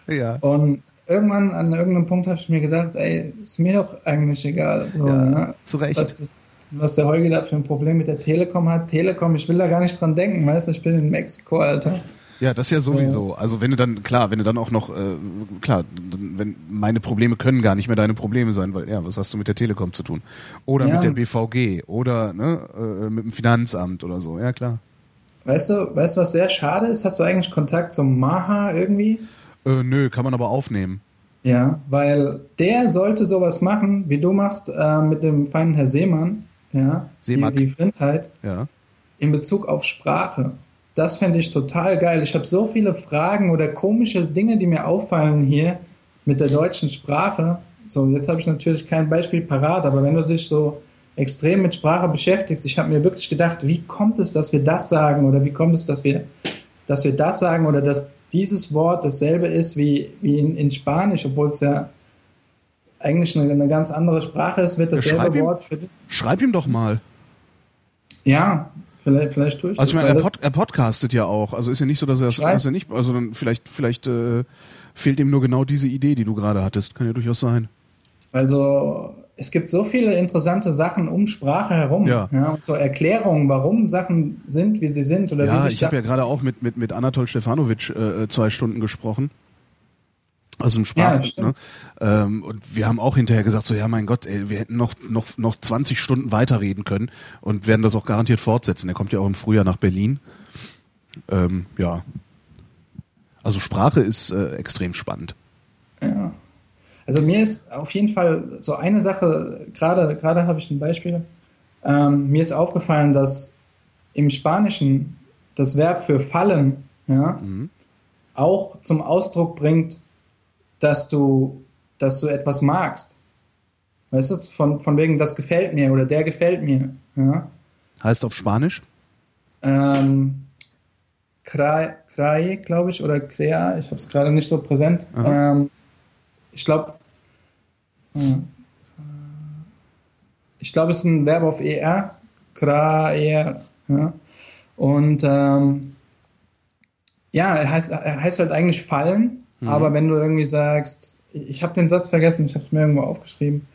Ja. Und irgendwann an irgendeinem Punkt habe ich mir gedacht, ey, ist mir doch eigentlich egal. So, Ja, ne? zu Recht. Was, ist, was der Holger da für ein Problem mit der Telekom hat. Telekom, ich will da gar nicht dran denken, weißt du, ich bin in Mexiko, Alter. Ja, das ja sowieso. Also wenn du dann, klar, wenn du dann auch noch, äh, klar, wenn meine Probleme können gar nicht mehr deine Probleme sein, weil ja, was hast du mit der Telekom zu tun? Oder Ja. mit der BVG oder ne, äh, mit dem Finanzamt oder so, ja klar. Weißt du, weißt du, was sehr schade ist? Hast du eigentlich Kontakt zum Maha irgendwie? Äh, nö, kann man aber aufnehmen. Ja, weil der sollte sowas machen, wie du machst äh, mit dem feinen Herr Seemann, ja, die, Seemack. die Frindheit, Ja. in Bezug auf Sprache. Das fände ich total geil. Ich habe so viele Fragen oder komische Dinge, die mir auffallen hier mit der deutschen Sprache. So, jetzt habe ich natürlich kein Beispiel parat, aber wenn du dich so extrem mit Sprache beschäftigst, ich habe mir wirklich gedacht, wie kommt es, dass wir das sagen oder wie kommt es, dass wir, dass wir das sagen oder dass dieses Wort dasselbe ist wie, wie in, in Spanisch, obwohl es ja eigentlich eine, eine ganz andere Sprache ist, wird schreib dasselbe ihm. Wort für Schreib ihm doch mal. Ja, vielleicht, vielleicht tue ich Also ich das, meine, er, das- pod, er podcastet ja auch. Also ist ja nicht so, dass er, dass er nicht, also dann vielleicht, vielleicht äh, fehlt ihm nur genau diese Idee, die du gerade hattest. Kann ja durchaus sein. Also es gibt so viele interessante Sachen um Sprache herum. Ja. und so Erklärungen, warum Sachen sind, wie sie sind. Oder Ja, wie ich habe ja gerade auch mit, mit, mit Anatol Stefanovic äh, zwei Stunden gesprochen. Also im Sprach, Ja, ne? ähm, Und wir haben auch hinterher gesagt, so ja mein Gott, ey, wir hätten noch, noch, noch 20 Stunden weiterreden können und werden das auch garantiert fortsetzen. Er kommt ja auch im Frühjahr nach Berlin. Ähm, ja. Also Sprache ist äh, extrem spannend. Ja. Also mir ist auf jeden Fall so eine Sache, gerade, gerade habe ich ein Beispiel. Ähm, mir ist aufgefallen, dass im Spanischen das Verb für fallen ja, Mhm. auch zum Ausdruck bringt, dass du, dass du etwas magst. Weißt du, von, von wegen, das gefällt mir oder der gefällt mir. Ja. Heißt auf Spanisch? Ähm, Cray glaube ich, oder Crea, ich habe es gerade nicht so präsent. Ähm, ich glaube, ich glaube, es ist ein Verb auf ER, Craer. Ja. Und ähm, ja, er heißt, heißt halt eigentlich fallen, Mhm. aber wenn du irgendwie sagst, ich habe den Satz vergessen, ich habe es mir irgendwo aufgeschrieben,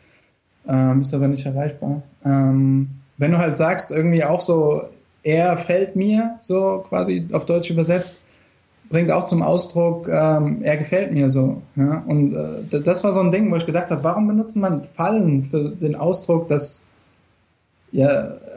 ähm, ist aber nicht erreichbar. Ähm, wenn du halt sagst, irgendwie auch so, er fällt mir, so quasi auf Deutsch übersetzt, bringt auch zum Ausdruck, ähm, er gefällt mir so. Ja? Und äh, das war so ein Ding, wo ich gedacht habe, warum benutzt man Fallen für den Ausdruck, dass ja,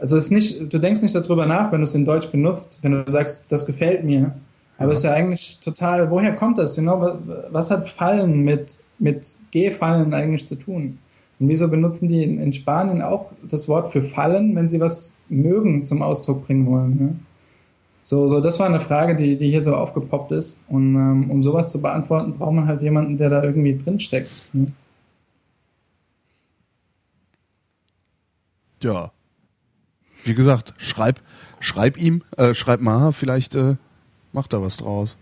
also es ist nicht, du denkst nicht darüber nach, wenn du es in Deutsch benutzt, wenn du sagst, das gefällt mir. Aber Ja. es ist ja eigentlich total, woher kommt das? Genau, was, hat Fallen mit, mit Gefallen eigentlich zu tun? Und wieso benutzen die in, in Spanien auch das Wort für Fallen, wenn sie was mögen zum Ausdruck bringen wollen? Ne? So, so, das war eine Frage, die, die hier so aufgepoppt ist. Und ähm, um sowas zu beantworten, braucht man halt jemanden, der da irgendwie drinsteckt. Ne? Ja. Wie gesagt, schreib, schreib ihm, äh, schreib Maha, vielleicht äh, macht er was draus.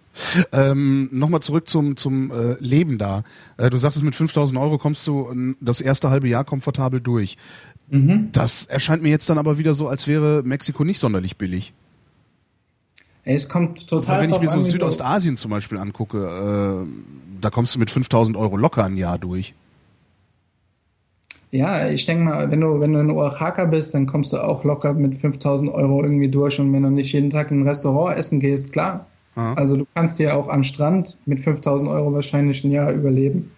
Ähm, Nochmal zurück zum, zum äh, Leben da. Äh, du sagtest, mit 5000 Euro kommst du das erste halbe Jahr komfortabel durch. Mhm. Das erscheint mir jetzt dann aber wieder so, als wäre Mexiko nicht sonderlich billig. Es kommt total Weil wenn ich mir so Südostasien zum Beispiel angucke, äh, da kommst du mit 5000 Euro locker ein Jahr durch. Ja, ich denke mal, wenn du, wenn du in Oaxaca bist, dann kommst du auch locker mit 5000 Euro irgendwie durch. Und wenn du nicht jeden Tag in ein Restaurant essen gehst, klar. Ja. Also du kannst dir auch am Strand mit 5000 Euro wahrscheinlich ein Jahr überleben.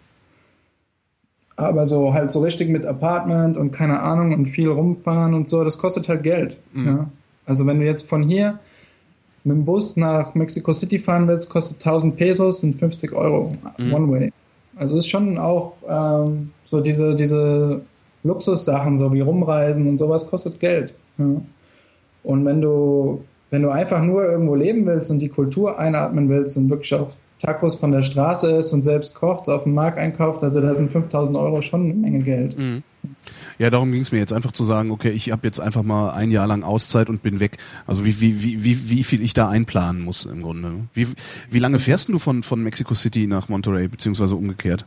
Aber so halt so richtig mit Apartment und keine Ahnung und viel rumfahren und so, das kostet halt Geld. Mhm. Ja. Also wenn du jetzt von hier mit dem Bus nach Mexico City fahren willst, kostet 1000 Pesos, sind 50 Euro Mhm. One Way. Also ist schon auch ähm, so diese, diese Luxussachen, so wie rumreisen und sowas kostet Geld. Ja. Und wenn du, wenn du einfach nur irgendwo leben willst und die Kultur einatmen willst und wirklich auch Tacos von der Straße isst und selbst kocht, auf dem Markt einkauft, also da sind 5000 Euro schon eine Menge Geld. Mhm. Ja, darum ging es mir jetzt einfach zu sagen, okay, ich habe jetzt einfach mal ein Jahr lang Auszeit und bin weg. Also wie, wie, wie, wie, wie viel ich da einplanen muss im Grunde. Wie, wie lange fährst du von, von Mexico City nach Monterey, beziehungsweise umgekehrt?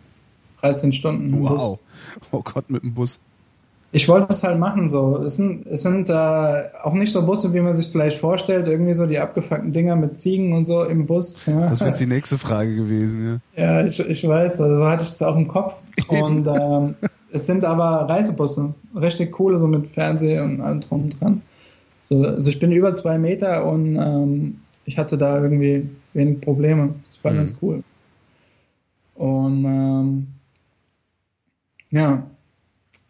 13 Stunden. Wow. [laughs] Oh Gott, mit dem Bus. Ich wollte es halt machen so. Es sind, es sind äh, auch nicht so Busse, wie man sich vielleicht vorstellt. Irgendwie so die abgefuckten Dinger mit Ziegen und so im Bus. Ja. Das wäre jetzt die nächste Frage gewesen, ja. Ja, ich, ich weiß. Also so hatte ich es auch im Kopf. [laughs] Und ähm, es sind aber Reisebusse. Richtig coole, so mit Fernseh und allem drum und dran. So, also ich bin über zwei Meter und ähm, ich hatte da irgendwie wenig Probleme. Das war mhm. ganz cool. Und ähm, ja,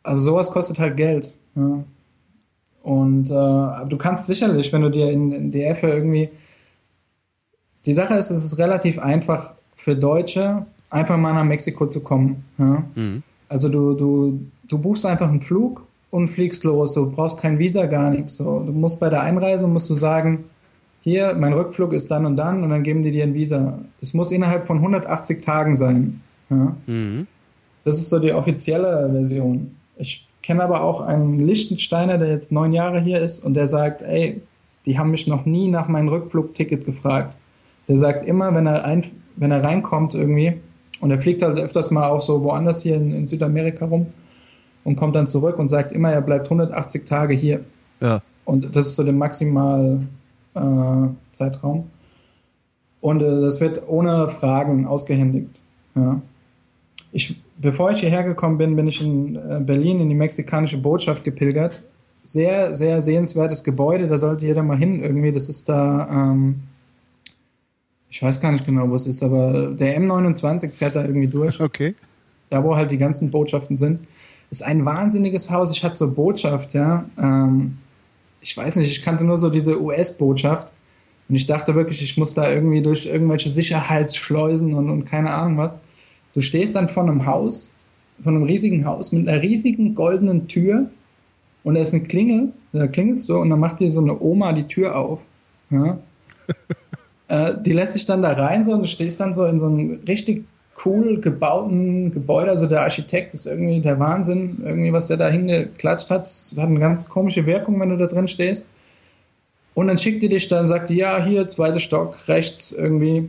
also sowas kostet halt Geld. Ja. Und äh, du kannst sicherlich, wenn du dir in, in DF irgendwie. Die Sache ist, es ist relativ einfach für Deutsche, einfach mal nach Mexiko zu kommen. Ja. Mhm. Also du, du, du buchst einfach einen Flug und fliegst los. Du brauchst kein Visa, gar nichts. So, du musst bei der Einreise musst du sagen, hier, mein Rückflug ist dann und dann und dann geben die dir ein Visa. Es muss innerhalb von 180 Tagen sein. Ja. Mhm. Das ist so die offizielle Version. Ich kenne aber auch einen Lichtensteiner, der jetzt neun Jahre hier ist und der sagt, ey, die haben mich noch nie nach meinem Rückflugticket gefragt. Der sagt immer, wenn er, ein, wenn er reinkommt irgendwie, und er fliegt halt öfters mal auch so woanders hier in, in Südamerika rum und kommt dann zurück und sagt immer, er bleibt 180 Tage hier. Ja. Und das ist so der Maximal äh, Zeitraum. Und äh, das wird ohne Fragen ausgehändigt. Ja. Ich bevor ich hierher gekommen bin, bin ich in äh, Berlin in die mexikanische Botschaft gepilgert. Sehr, sehr sehenswertes Gebäude, da sollte jeder mal hin irgendwie. Das ist da, ähm, ich weiß gar nicht genau, wo es ist, aber der M29 fährt da irgendwie durch. [laughs] Okay. Da, wo halt die ganzen Botschaften sind. Ist ein wahnsinniges Haus. Ich hatte so Botschaft, ja. Ähm, ich weiß nicht, ich kannte nur so diese US-Botschaft. Und ich dachte wirklich, ich muss da irgendwie durch irgendwelche Sicherheitsschleusen und, und keine Ahnung was. Du stehst dann vor einem Haus, von einem riesigen Haus mit einer riesigen goldenen Tür und da ist ein Klingel, da klingelst du und dann macht dir so eine Oma die Tür auf. Ja? [laughs] äh, die lässt sich dann da rein so und du stehst dann so in so einem richtig cool gebauten Gebäude. Also der Architekt ist irgendwie der Wahnsinn, irgendwie was der da hingeklatscht hat. Das hat eine ganz komische Wirkung, wenn du da drin stehst. Und dann schickt die dich dann, sagt die, ja, hier, zweiter Stock, rechts irgendwie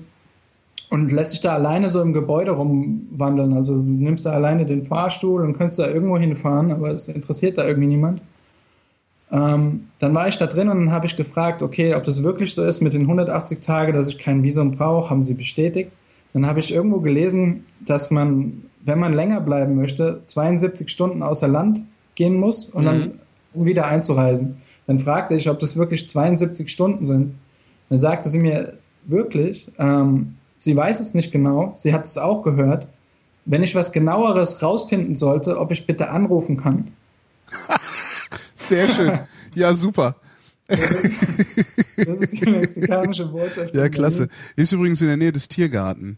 und lässt sich da alleine so im Gebäude rumwandeln. Also du nimmst da alleine den Fahrstuhl und könntest da irgendwo hinfahren, aber es interessiert da irgendwie niemand. Ähm, dann war ich da drin und dann habe ich gefragt, okay, ob das wirklich so ist mit den 180 Tagen, dass ich kein Visum brauche, haben sie bestätigt. Dann habe ich irgendwo gelesen, dass man, wenn man länger bleiben möchte, 72 Stunden außer Land gehen muss und mhm. dann um wieder einzureisen. Dann fragte ich, ob das wirklich 72 Stunden sind. Dann sagte sie mir wirklich, ähm, Sie weiß es nicht genau. Sie hat es auch gehört. Wenn ich was genaueres rausfinden sollte, ob ich bitte anrufen kann. [laughs] Sehr schön. Ja, super. Das ist, die mexikanische Botschaft. Ja, klasse. Ist übrigens in der Nähe des Tiergarten.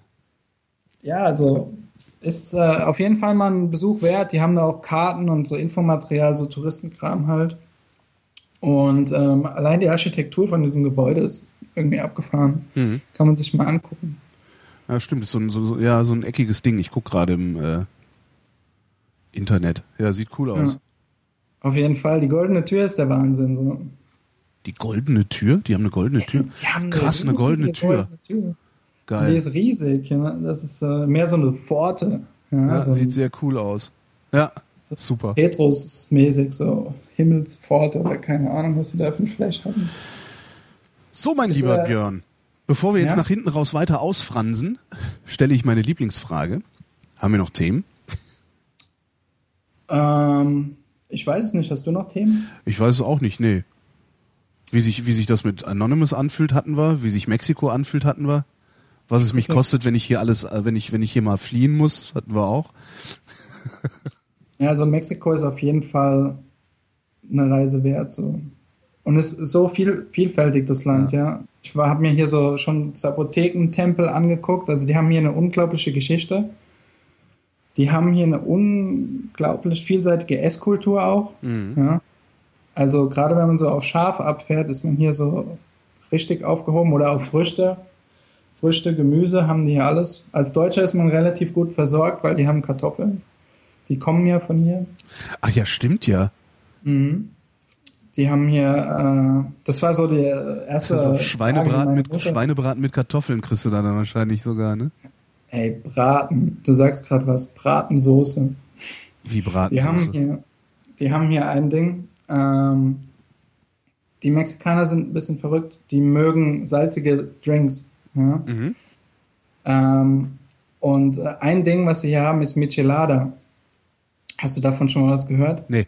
Ja, also ist äh, auf jeden Fall mal ein Besuch wert. Die haben da auch Karten und so Infomaterial, so Touristenkram halt. Und ähm, allein die Architektur von diesem Gebäude ist irgendwie abgefahren. Mhm. Kann man sich mal angucken. Ja, stimmt, ist so ein, so, ja, so ein eckiges Ding. Ich gucke gerade im äh, Internet. Ja, sieht cool aus. Ja. Auf jeden Fall, die goldene Tür ist der Wahnsinn. So. Die goldene Tür? Die haben eine goldene Tür? Die haben eine Krass, eine goldene Tür. goldene Tür. Geil. Die ist riesig. Ja. Das ist äh, mehr so eine Pforte. Ja, ja so sieht sehr cool aus. Ja, super. Petrus-mäßig, so Himmelspforte oder keine Ahnung, was sie da für ein Flash haben. So, mein ist, lieber äh, Björn. Bevor wir jetzt ja? nach hinten raus weiter ausfransen, stelle ich meine Lieblingsfrage. Haben wir noch Themen? Ähm, ich weiß es nicht. Hast du noch Themen? Ich weiß es auch nicht, nee. Wie sich, wie sich das mit Anonymous anfühlt, hatten wir. Wie sich Mexiko anfühlt, hatten wir. Was es mich kostet, wenn ich hier alles, äh, wenn ich, wenn ich hier mal fliehen muss, hatten wir auch. [laughs] ja, also Mexiko ist auf jeden Fall eine Reise wert. So. Und es ist so viel, vielfältig, das Land, ja. ja. Ich habe mir hier so schon Apothekentempel angeguckt. Also die haben hier eine unglaubliche Geschichte. Die haben hier eine unglaublich vielseitige Esskultur auch. Mhm. Ja. Also gerade wenn man so auf Schaf abfährt, ist man hier so richtig aufgehoben oder auf Früchte. Früchte, Gemüse haben die hier alles. Als Deutscher ist man relativ gut versorgt, weil die haben Kartoffeln. Die kommen ja von hier. Ach ja, stimmt ja. Mhm. Die haben hier, äh, das war so die erste. Also Schweinebraten mit, Schweinebraten mit Kartoffeln kriegst du da dann wahrscheinlich sogar, ne? Ey, Braten. Du sagst gerade was. Bratensoße. Wie Braten. Die haben hier, die haben hier ein Ding. Ähm, die Mexikaner sind ein bisschen verrückt. Die mögen salzige Drinks. Ja? Mhm. Ähm, und äh, ein Ding, was sie hier haben, ist Michelada. Hast du davon schon mal was gehört? Nee.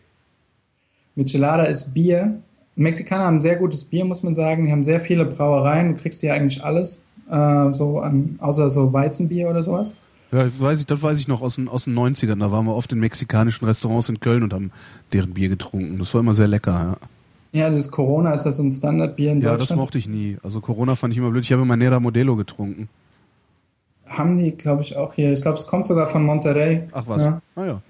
Michelada ist Bier. Mexikaner haben sehr gutes Bier, muss man sagen. Die haben sehr viele Brauereien. Du kriegst hier eigentlich alles. Äh, so an, außer so Weizenbier oder sowas. Ja, das weiß ich, das weiß ich noch aus den, aus den 90ern. Da waren wir oft in mexikanischen Restaurants in Köln und haben deren Bier getrunken. Das war immer sehr lecker, ja. Ja, das Corona ist das so ein Standardbier in Ja, Deutschland. das mochte ich nie. Also Corona fand ich immer blöd. Ich habe immer Nera Modelo getrunken. haben die, glaube ich, auch hier. Ich glaube, es kommt sogar von Monterrey. Ach was. Ja. Ah ja.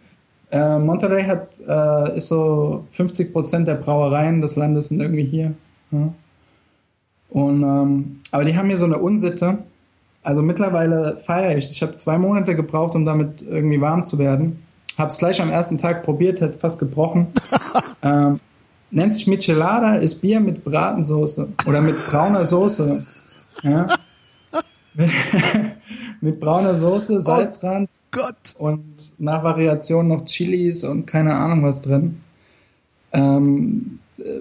Äh, Monterrey hat, äh, ist so 50 Prozent der Brauereien des Landes sind irgendwie hier. Ja. Und, ähm, aber die haben hier so eine Unsitte. Also mittlerweile feiere ich. Ich habe zwei Monate gebraucht, um damit irgendwie warm zu werden. Habe es gleich am ersten Tag probiert, hat fast gebrochen. [laughs] ähm, nennt sich Michelada, ist Bier mit Bratensoße oder mit brauner Soße. Ja. [laughs] mit brauner Soße, Salzrand, Gott. und nach Variation noch Chilis und keine Ahnung was drin. Ähm, äh,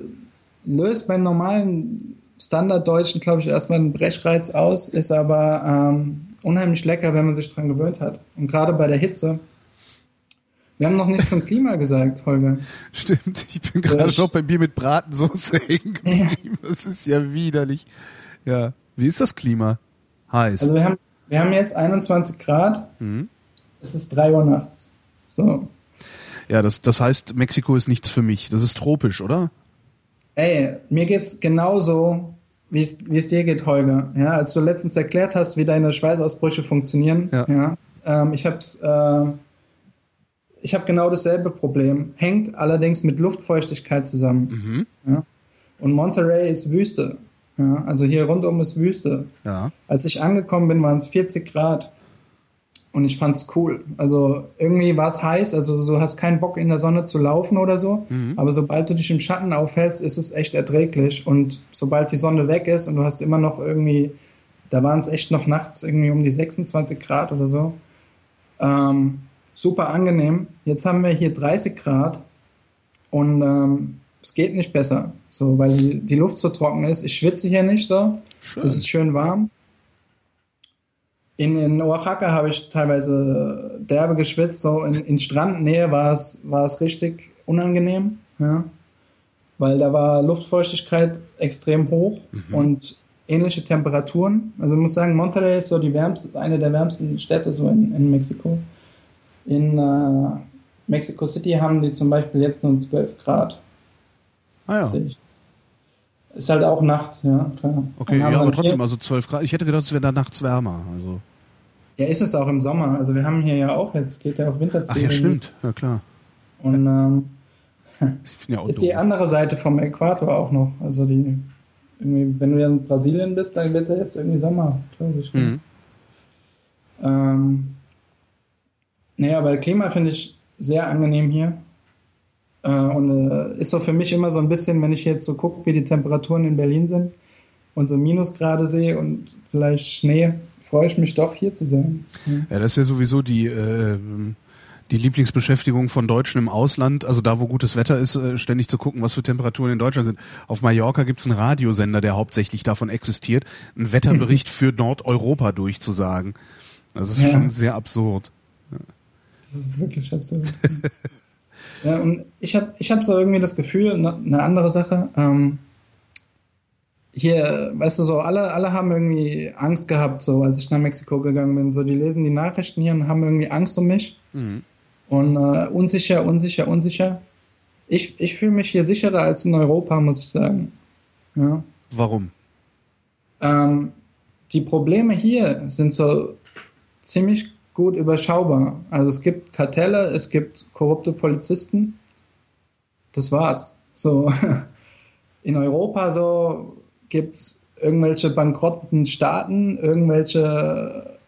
löst beim normalen Standarddeutschen, glaube ich, erstmal einen Brechreiz aus, ist aber ähm, unheimlich lecker, wenn man sich dran gewöhnt hat. Und gerade bei der Hitze. Wir haben noch nichts zum Klima [laughs] gesagt, Holger. Stimmt. Ich bin gerade noch beim Bier mit Bratensoße [laughs] hängen geblieben. Das ist ja widerlich. Ja. Wie ist das Klima? Heiß. Also wir haben, wir haben jetzt 21 Grad, mhm. es ist 3 Uhr nachts. So. Ja, das, das heißt, Mexiko ist nichts für mich. Das ist tropisch, oder? Ey, mir geht's genauso, wie es dir geht, Holger. Ja, als du letztens erklärt hast, wie deine Schweißausbrüche funktionieren. Ja. ähm, ich hab's, äh, ich habe genau dasselbe Problem. Hängt allerdings mit Luftfeuchtigkeit zusammen. Mhm. Und Monterey ist Wüste. Ja, also hier rundum ist Wüste. Ja. Als ich angekommen bin, waren es 40 Grad. Und ich fand's cool. Also irgendwie war es heiß, also du hast keinen Bock in der Sonne zu laufen oder so. Mhm. Aber sobald du dich im Schatten aufhältst, ist es echt erträglich. Und sobald die Sonne weg ist und du hast immer noch irgendwie, da waren es echt noch nachts irgendwie um die 26 Grad oder so. Ähm, super angenehm. Jetzt haben wir hier 30 Grad und ähm, es geht nicht besser. So, weil die, die Luft so trocken ist. Ich schwitze hier nicht so. Schön. Es ist schön warm. In, in Oaxaca habe ich teilweise derbe geschwitzt. So in, in Strandnähe war es, war es richtig unangenehm. Ja? Weil da war Luftfeuchtigkeit extrem hoch und ähnliche Temperaturen. Also ich muss sagen, Monterrey ist so die wärmste, eine der wärmsten Städte so in, in Mexiko. In äh, Mexico City haben die zum Beispiel jetzt nur 12 Grad. Ah ja. Ist halt auch Nacht, ja, klar. Okay, ja, aber dann trotzdem, also 12 Grad. Ich hätte gedacht, es wäre da nachts wärmer. Also. ja, ist es auch im Sommer. Also wir haben hier ja auch, jetzt geht ja auf Winter zu. Ach ja, stimmt. Ja, klar. Und ähm, [laughs] ja auch ist die doof. andere Seite vom Äquator auch noch. Also die, irgendwie, wenn du ja in Brasilien bist, dann wird es ja jetzt irgendwie Sommer, glaube ich. Mhm. Ähm, nee, aber Klima finde ich sehr angenehm hier. Äh, und äh, ist so für mich immer so ein bisschen, wenn ich jetzt so gucke, wie die Temperaturen in Berlin sind und so Minusgrade sehe und vielleicht Schnee, freue ich mich doch hier zu sein. Ja. Das ist ja sowieso die, äh, die Lieblingsbeschäftigung von Deutschen im Ausland. Also da, wo gutes Wetter ist, äh, ständig zu gucken, was für Temperaturen in Deutschland sind. Auf Mallorca gibt's einen Radiosender, der hauptsächlich davon existiert, einen Wetterbericht [laughs] für Nordeuropa durchzusagen. Das ist Ja. schon sehr absurd. Das ist wirklich absurd. [laughs] ja, und ich habe ich hab so irgendwie das Gefühl, ne- eine andere Sache, ähm, hier, weißt du, so alle, alle haben irgendwie Angst gehabt, so als ich nach Mexiko gegangen bin. So, die lesen die Nachrichten hier und haben irgendwie Angst um mich. Mhm. Und äh, unsicher, unsicher, unsicher. Ich, ich fühle mich hier sicherer als in Europa, muss ich sagen. Ja. Warum? Ähm, die Probleme hier sind so ziemlich gut überschaubar. Also es gibt Kartelle, es gibt korrupte Polizisten. Das war's. So [laughs] in Europa so gibt's irgendwelche bankrotten Staaten, irgendwelche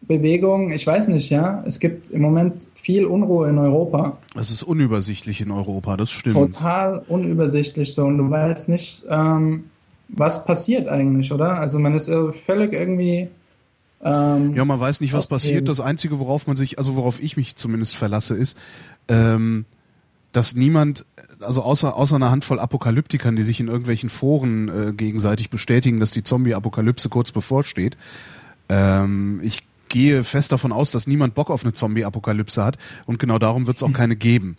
Bewegungen. Ich weiß nicht, ja. Es gibt im Moment viel Unruhe in Europa. Es ist unübersichtlich in Europa, das stimmt. Total unübersichtlich so. Und du weißt nicht, ähm, was passiert eigentlich, oder? Also man ist völlig irgendwie. Ähm, ja, man weiß nicht, was passiert. Das Einzige, worauf man sich, also worauf ich mich zumindest verlasse, ist, ähm, dass niemand, also außer, außer einer Handvoll Apokalyptikern, die sich in irgendwelchen Foren äh, gegenseitig bestätigen, dass die Zombie-Apokalypse kurz bevorsteht, ähm, ich gehe fest davon aus, dass niemand Bock auf eine Zombie-Apokalypse hat und genau darum wird es auch [laughs] keine geben.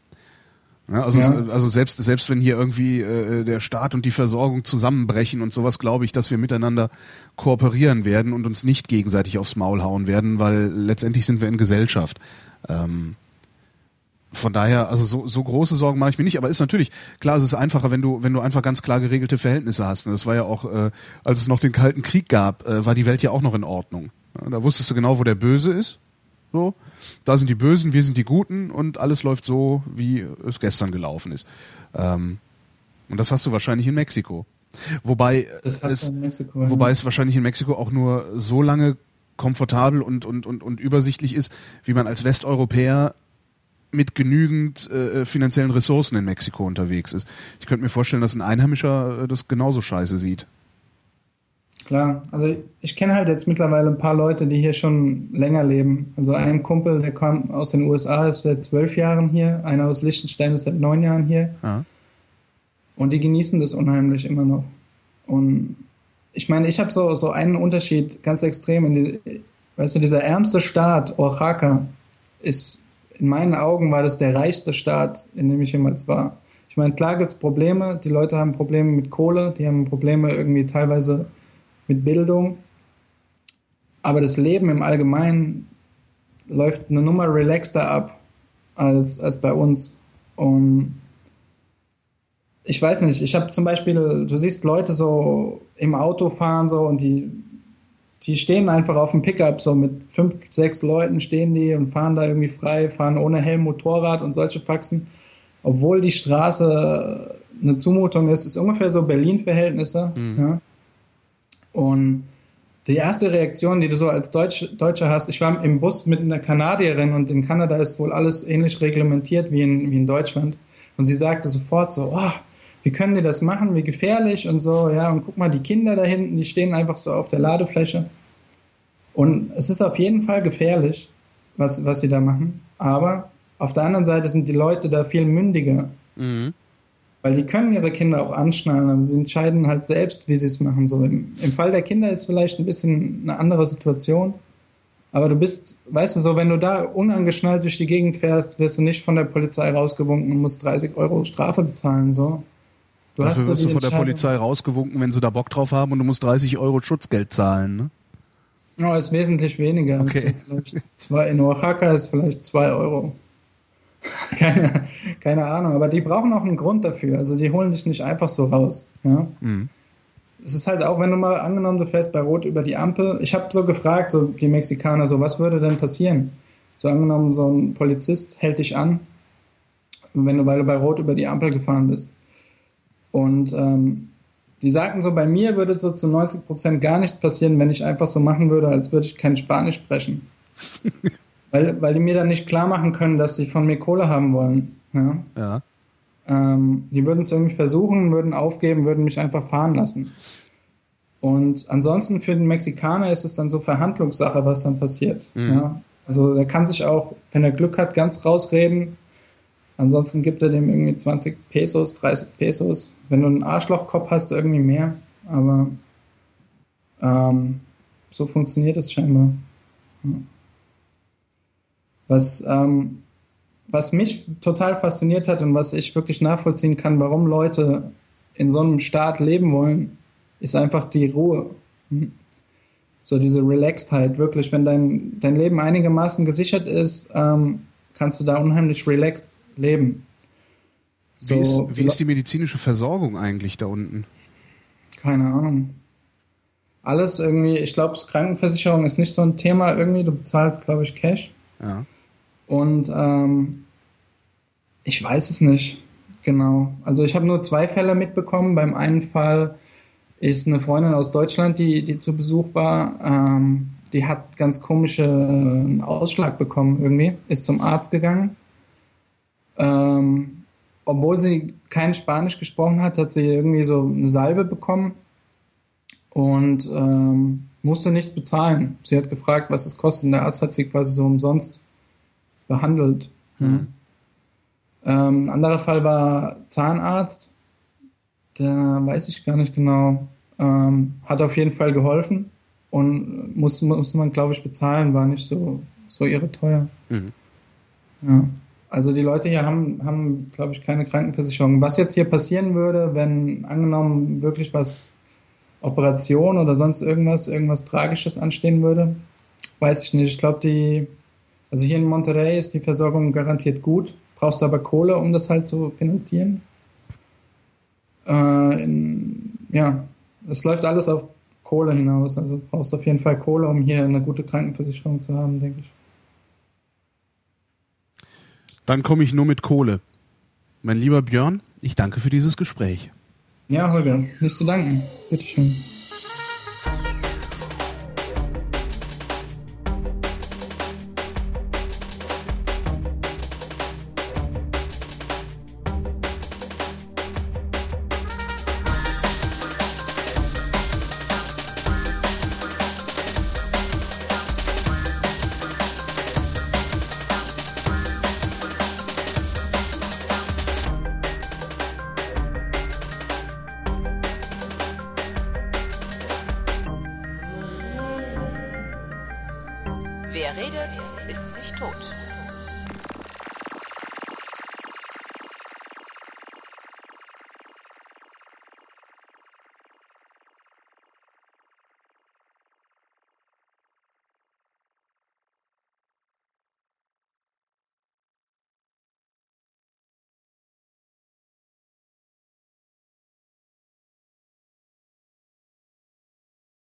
Ja, also, ja. also selbst, selbst wenn hier irgendwie äh, der Staat und die Versorgung zusammenbrechen und sowas, glaube ich, dass wir miteinander kooperieren werden und uns nicht gegenseitig aufs Maul hauen werden, weil letztendlich sind wir in Gesellschaft. Ähm, von daher, also so, so große Sorgen mache ich mir nicht, aber ist natürlich, klar, es ist einfacher, wenn du, wenn du einfach ganz klar geregelte Verhältnisse hast. Und das war ja auch, äh, als es noch den Kalten Krieg gab, äh, war die Welt ja auch noch in Ordnung. Ja, da wusstest du genau, wo der Böse ist. So, da sind die Bösen, wir sind die Guten und alles läuft so, wie es gestern gelaufen ist. Ähm, und das hast du wahrscheinlich in Mexiko. Wobei es, Mexiko, ja. wobei es wahrscheinlich in Mexiko auch nur so lange komfortabel und, und, und, und übersichtlich ist, wie man als Westeuropäer mit genügend äh, finanziellen Ressourcen in Mexiko unterwegs ist. Ich könnte mir vorstellen, dass ein Einheimischer äh, das genauso scheiße sieht. Klar, also ich kenne halt jetzt mittlerweile ein paar Leute, die hier schon länger leben. Also ein Kumpel, der kam aus den USA, ist seit zwölf Jahren hier. Einer aus Liechtenstein ist seit neun Jahren hier. Ja. Und die genießen das unheimlich immer noch. Und ich meine, ich habe so, so einen Unterschied ganz extrem. In die, weißt du, dieser ärmste Staat, Oaxaca, ist in meinen Augen war das der reichste Staat, in dem ich jemals war. Ich meine, klar gibt es Probleme. Die Leute haben Probleme mit Kohle, die haben Probleme irgendwie teilweise mit Bildung. Aber das Leben im Allgemeinen läuft eine Nummer relaxter ab als, als bei uns. Und ich weiß nicht, ich habe zum Beispiel, du siehst Leute so im Auto fahren so und die, die stehen einfach auf dem Pickup, so mit fünf, sechs Leuten stehen die und fahren da irgendwie frei, fahren ohne Helm Motorrad und solche Faxen. Obwohl die Straße eine Zumutung ist, ist ungefähr so Berlin-Verhältnisse. Mhm. Ja. Und die erste Reaktion, die du so als Deutsch, Deutscher hast, ich war im Bus mit einer Kanadierin und in Kanada ist wohl alles ähnlich reglementiert wie in, wie in Deutschland. Und sie sagte sofort so, oh, wie können die das machen, wie gefährlich und so, ja, und guck mal, die Kinder da hinten, die stehen einfach so auf der Ladefläche. Und es ist auf jeden Fall gefährlich, was, was sie da machen. Aber auf der anderen Seite sind die Leute da viel mündiger. Mhm. Weil die können ihre Kinder auch anschnallen, aber sie entscheiden halt selbst, wie sie es machen sollen. Im Fall der Kinder ist vielleicht ein bisschen eine andere Situation. Aber du bist, weißt du, so, wenn du da unangeschnallt durch die Gegend fährst, wirst du nicht von der Polizei rausgewunken und musst 30 Euro Strafe bezahlen, so. Du Dafür wirst du von der Polizei rausgewunken, wenn sie da Bock drauf haben und du musst 30 Euro Schutzgeld zahlen, ne? Ja, ist wesentlich weniger. Okay. Zwei, in Oaxaca ist vielleicht 2 Euro. [laughs] keine, keine Ahnung, aber die brauchen auch einen Grund dafür. Also die holen dich nicht einfach so raus. Ja? Mhm. Es ist halt auch, wenn du mal angenommen, du fährst bei Rot über die Ampel. Ich habe so gefragt, so die Mexikaner, so was würde denn passieren? So angenommen, so ein Polizist hält dich an, wenn du, weil du bei Rot über die Ampel gefahren bist. Und ähm, die sagten so, bei mir würde so zu 90 Prozent gar nichts passieren, wenn ich einfach so machen würde, als würde ich kein Spanisch sprechen. [laughs] Weil, weil die mir dann nicht klar machen können, dass sie von mir Kohle haben wollen. Ja. ja. Ähm, die würden es irgendwie versuchen, würden aufgeben, würden mich einfach fahren lassen. Und ansonsten für den Mexikaner ist es dann so Verhandlungssache, was dann passiert. Mhm. Ja. Also er kann sich auch, wenn er Glück hat, ganz rausreden. Ansonsten gibt er dem irgendwie 20 Pesos, 30 Pesos. Wenn du einen Arschlochkopf hast, irgendwie mehr. Aber ähm, so funktioniert es scheinbar. Ja. Was, ähm, was mich total fasziniert hat und was ich wirklich nachvollziehen kann, warum Leute in so einem Staat leben wollen, ist einfach die Ruhe. Hm. So diese Relaxedheit, wirklich, wenn dein, dein Leben einigermaßen gesichert ist, ähm, kannst du da unheimlich relaxed leben. So, wie, ist, wie ist die medizinische Versorgung eigentlich da unten? Keine Ahnung. alles irgendwie, ich glaube, Krankenversicherung ist nicht so ein Thema irgendwie. Du bezahlst, glaube ich, Cash. Ja. Und ähm, ich weiß es nicht genau. Also ich habe nur zwei Fälle mitbekommen. Beim einen Fall ist eine Freundin aus Deutschland, die, die zu Besuch war. Ähm, die hat ganz komische äh, Ausschlag bekommen irgendwie, ist zum Arzt gegangen. Ähm, obwohl sie kein Spanisch gesprochen hat, hat sie irgendwie so eine Salbe bekommen und ähm, musste nichts bezahlen. Sie hat gefragt, was es kostet und der Arzt hat sie quasi so umsonst behandelt. Mhm. Ähm, ein anderer Fall war Zahnarzt. Da weiß ich gar nicht genau. Ähm, hat auf jeden Fall geholfen und musste, musste man, glaube ich, bezahlen, war nicht so, so irre teuer. Mhm. Ja. Also die Leute hier haben, haben glaube ich, keine Krankenversicherung. Was jetzt hier passieren würde, wenn angenommen wirklich was Operation oder sonst irgendwas, irgendwas Tragisches anstehen würde, weiß ich nicht. Ich glaube, die, also hier in Monterrey ist die Versorgung garantiert gut, brauchst du aber Kohle, um das halt zu finanzieren. Äh, in, ja, es läuft alles auf Kohle hinaus. Also du brauchst auf jeden Fall Kohle, um hier eine gute Krankenversicherung zu haben, denke ich. Dann komme ich nur mit Kohle. Mein lieber Björn, ich danke für dieses Gespräch. Ja, Holger, nicht zu danken. Bitteschön.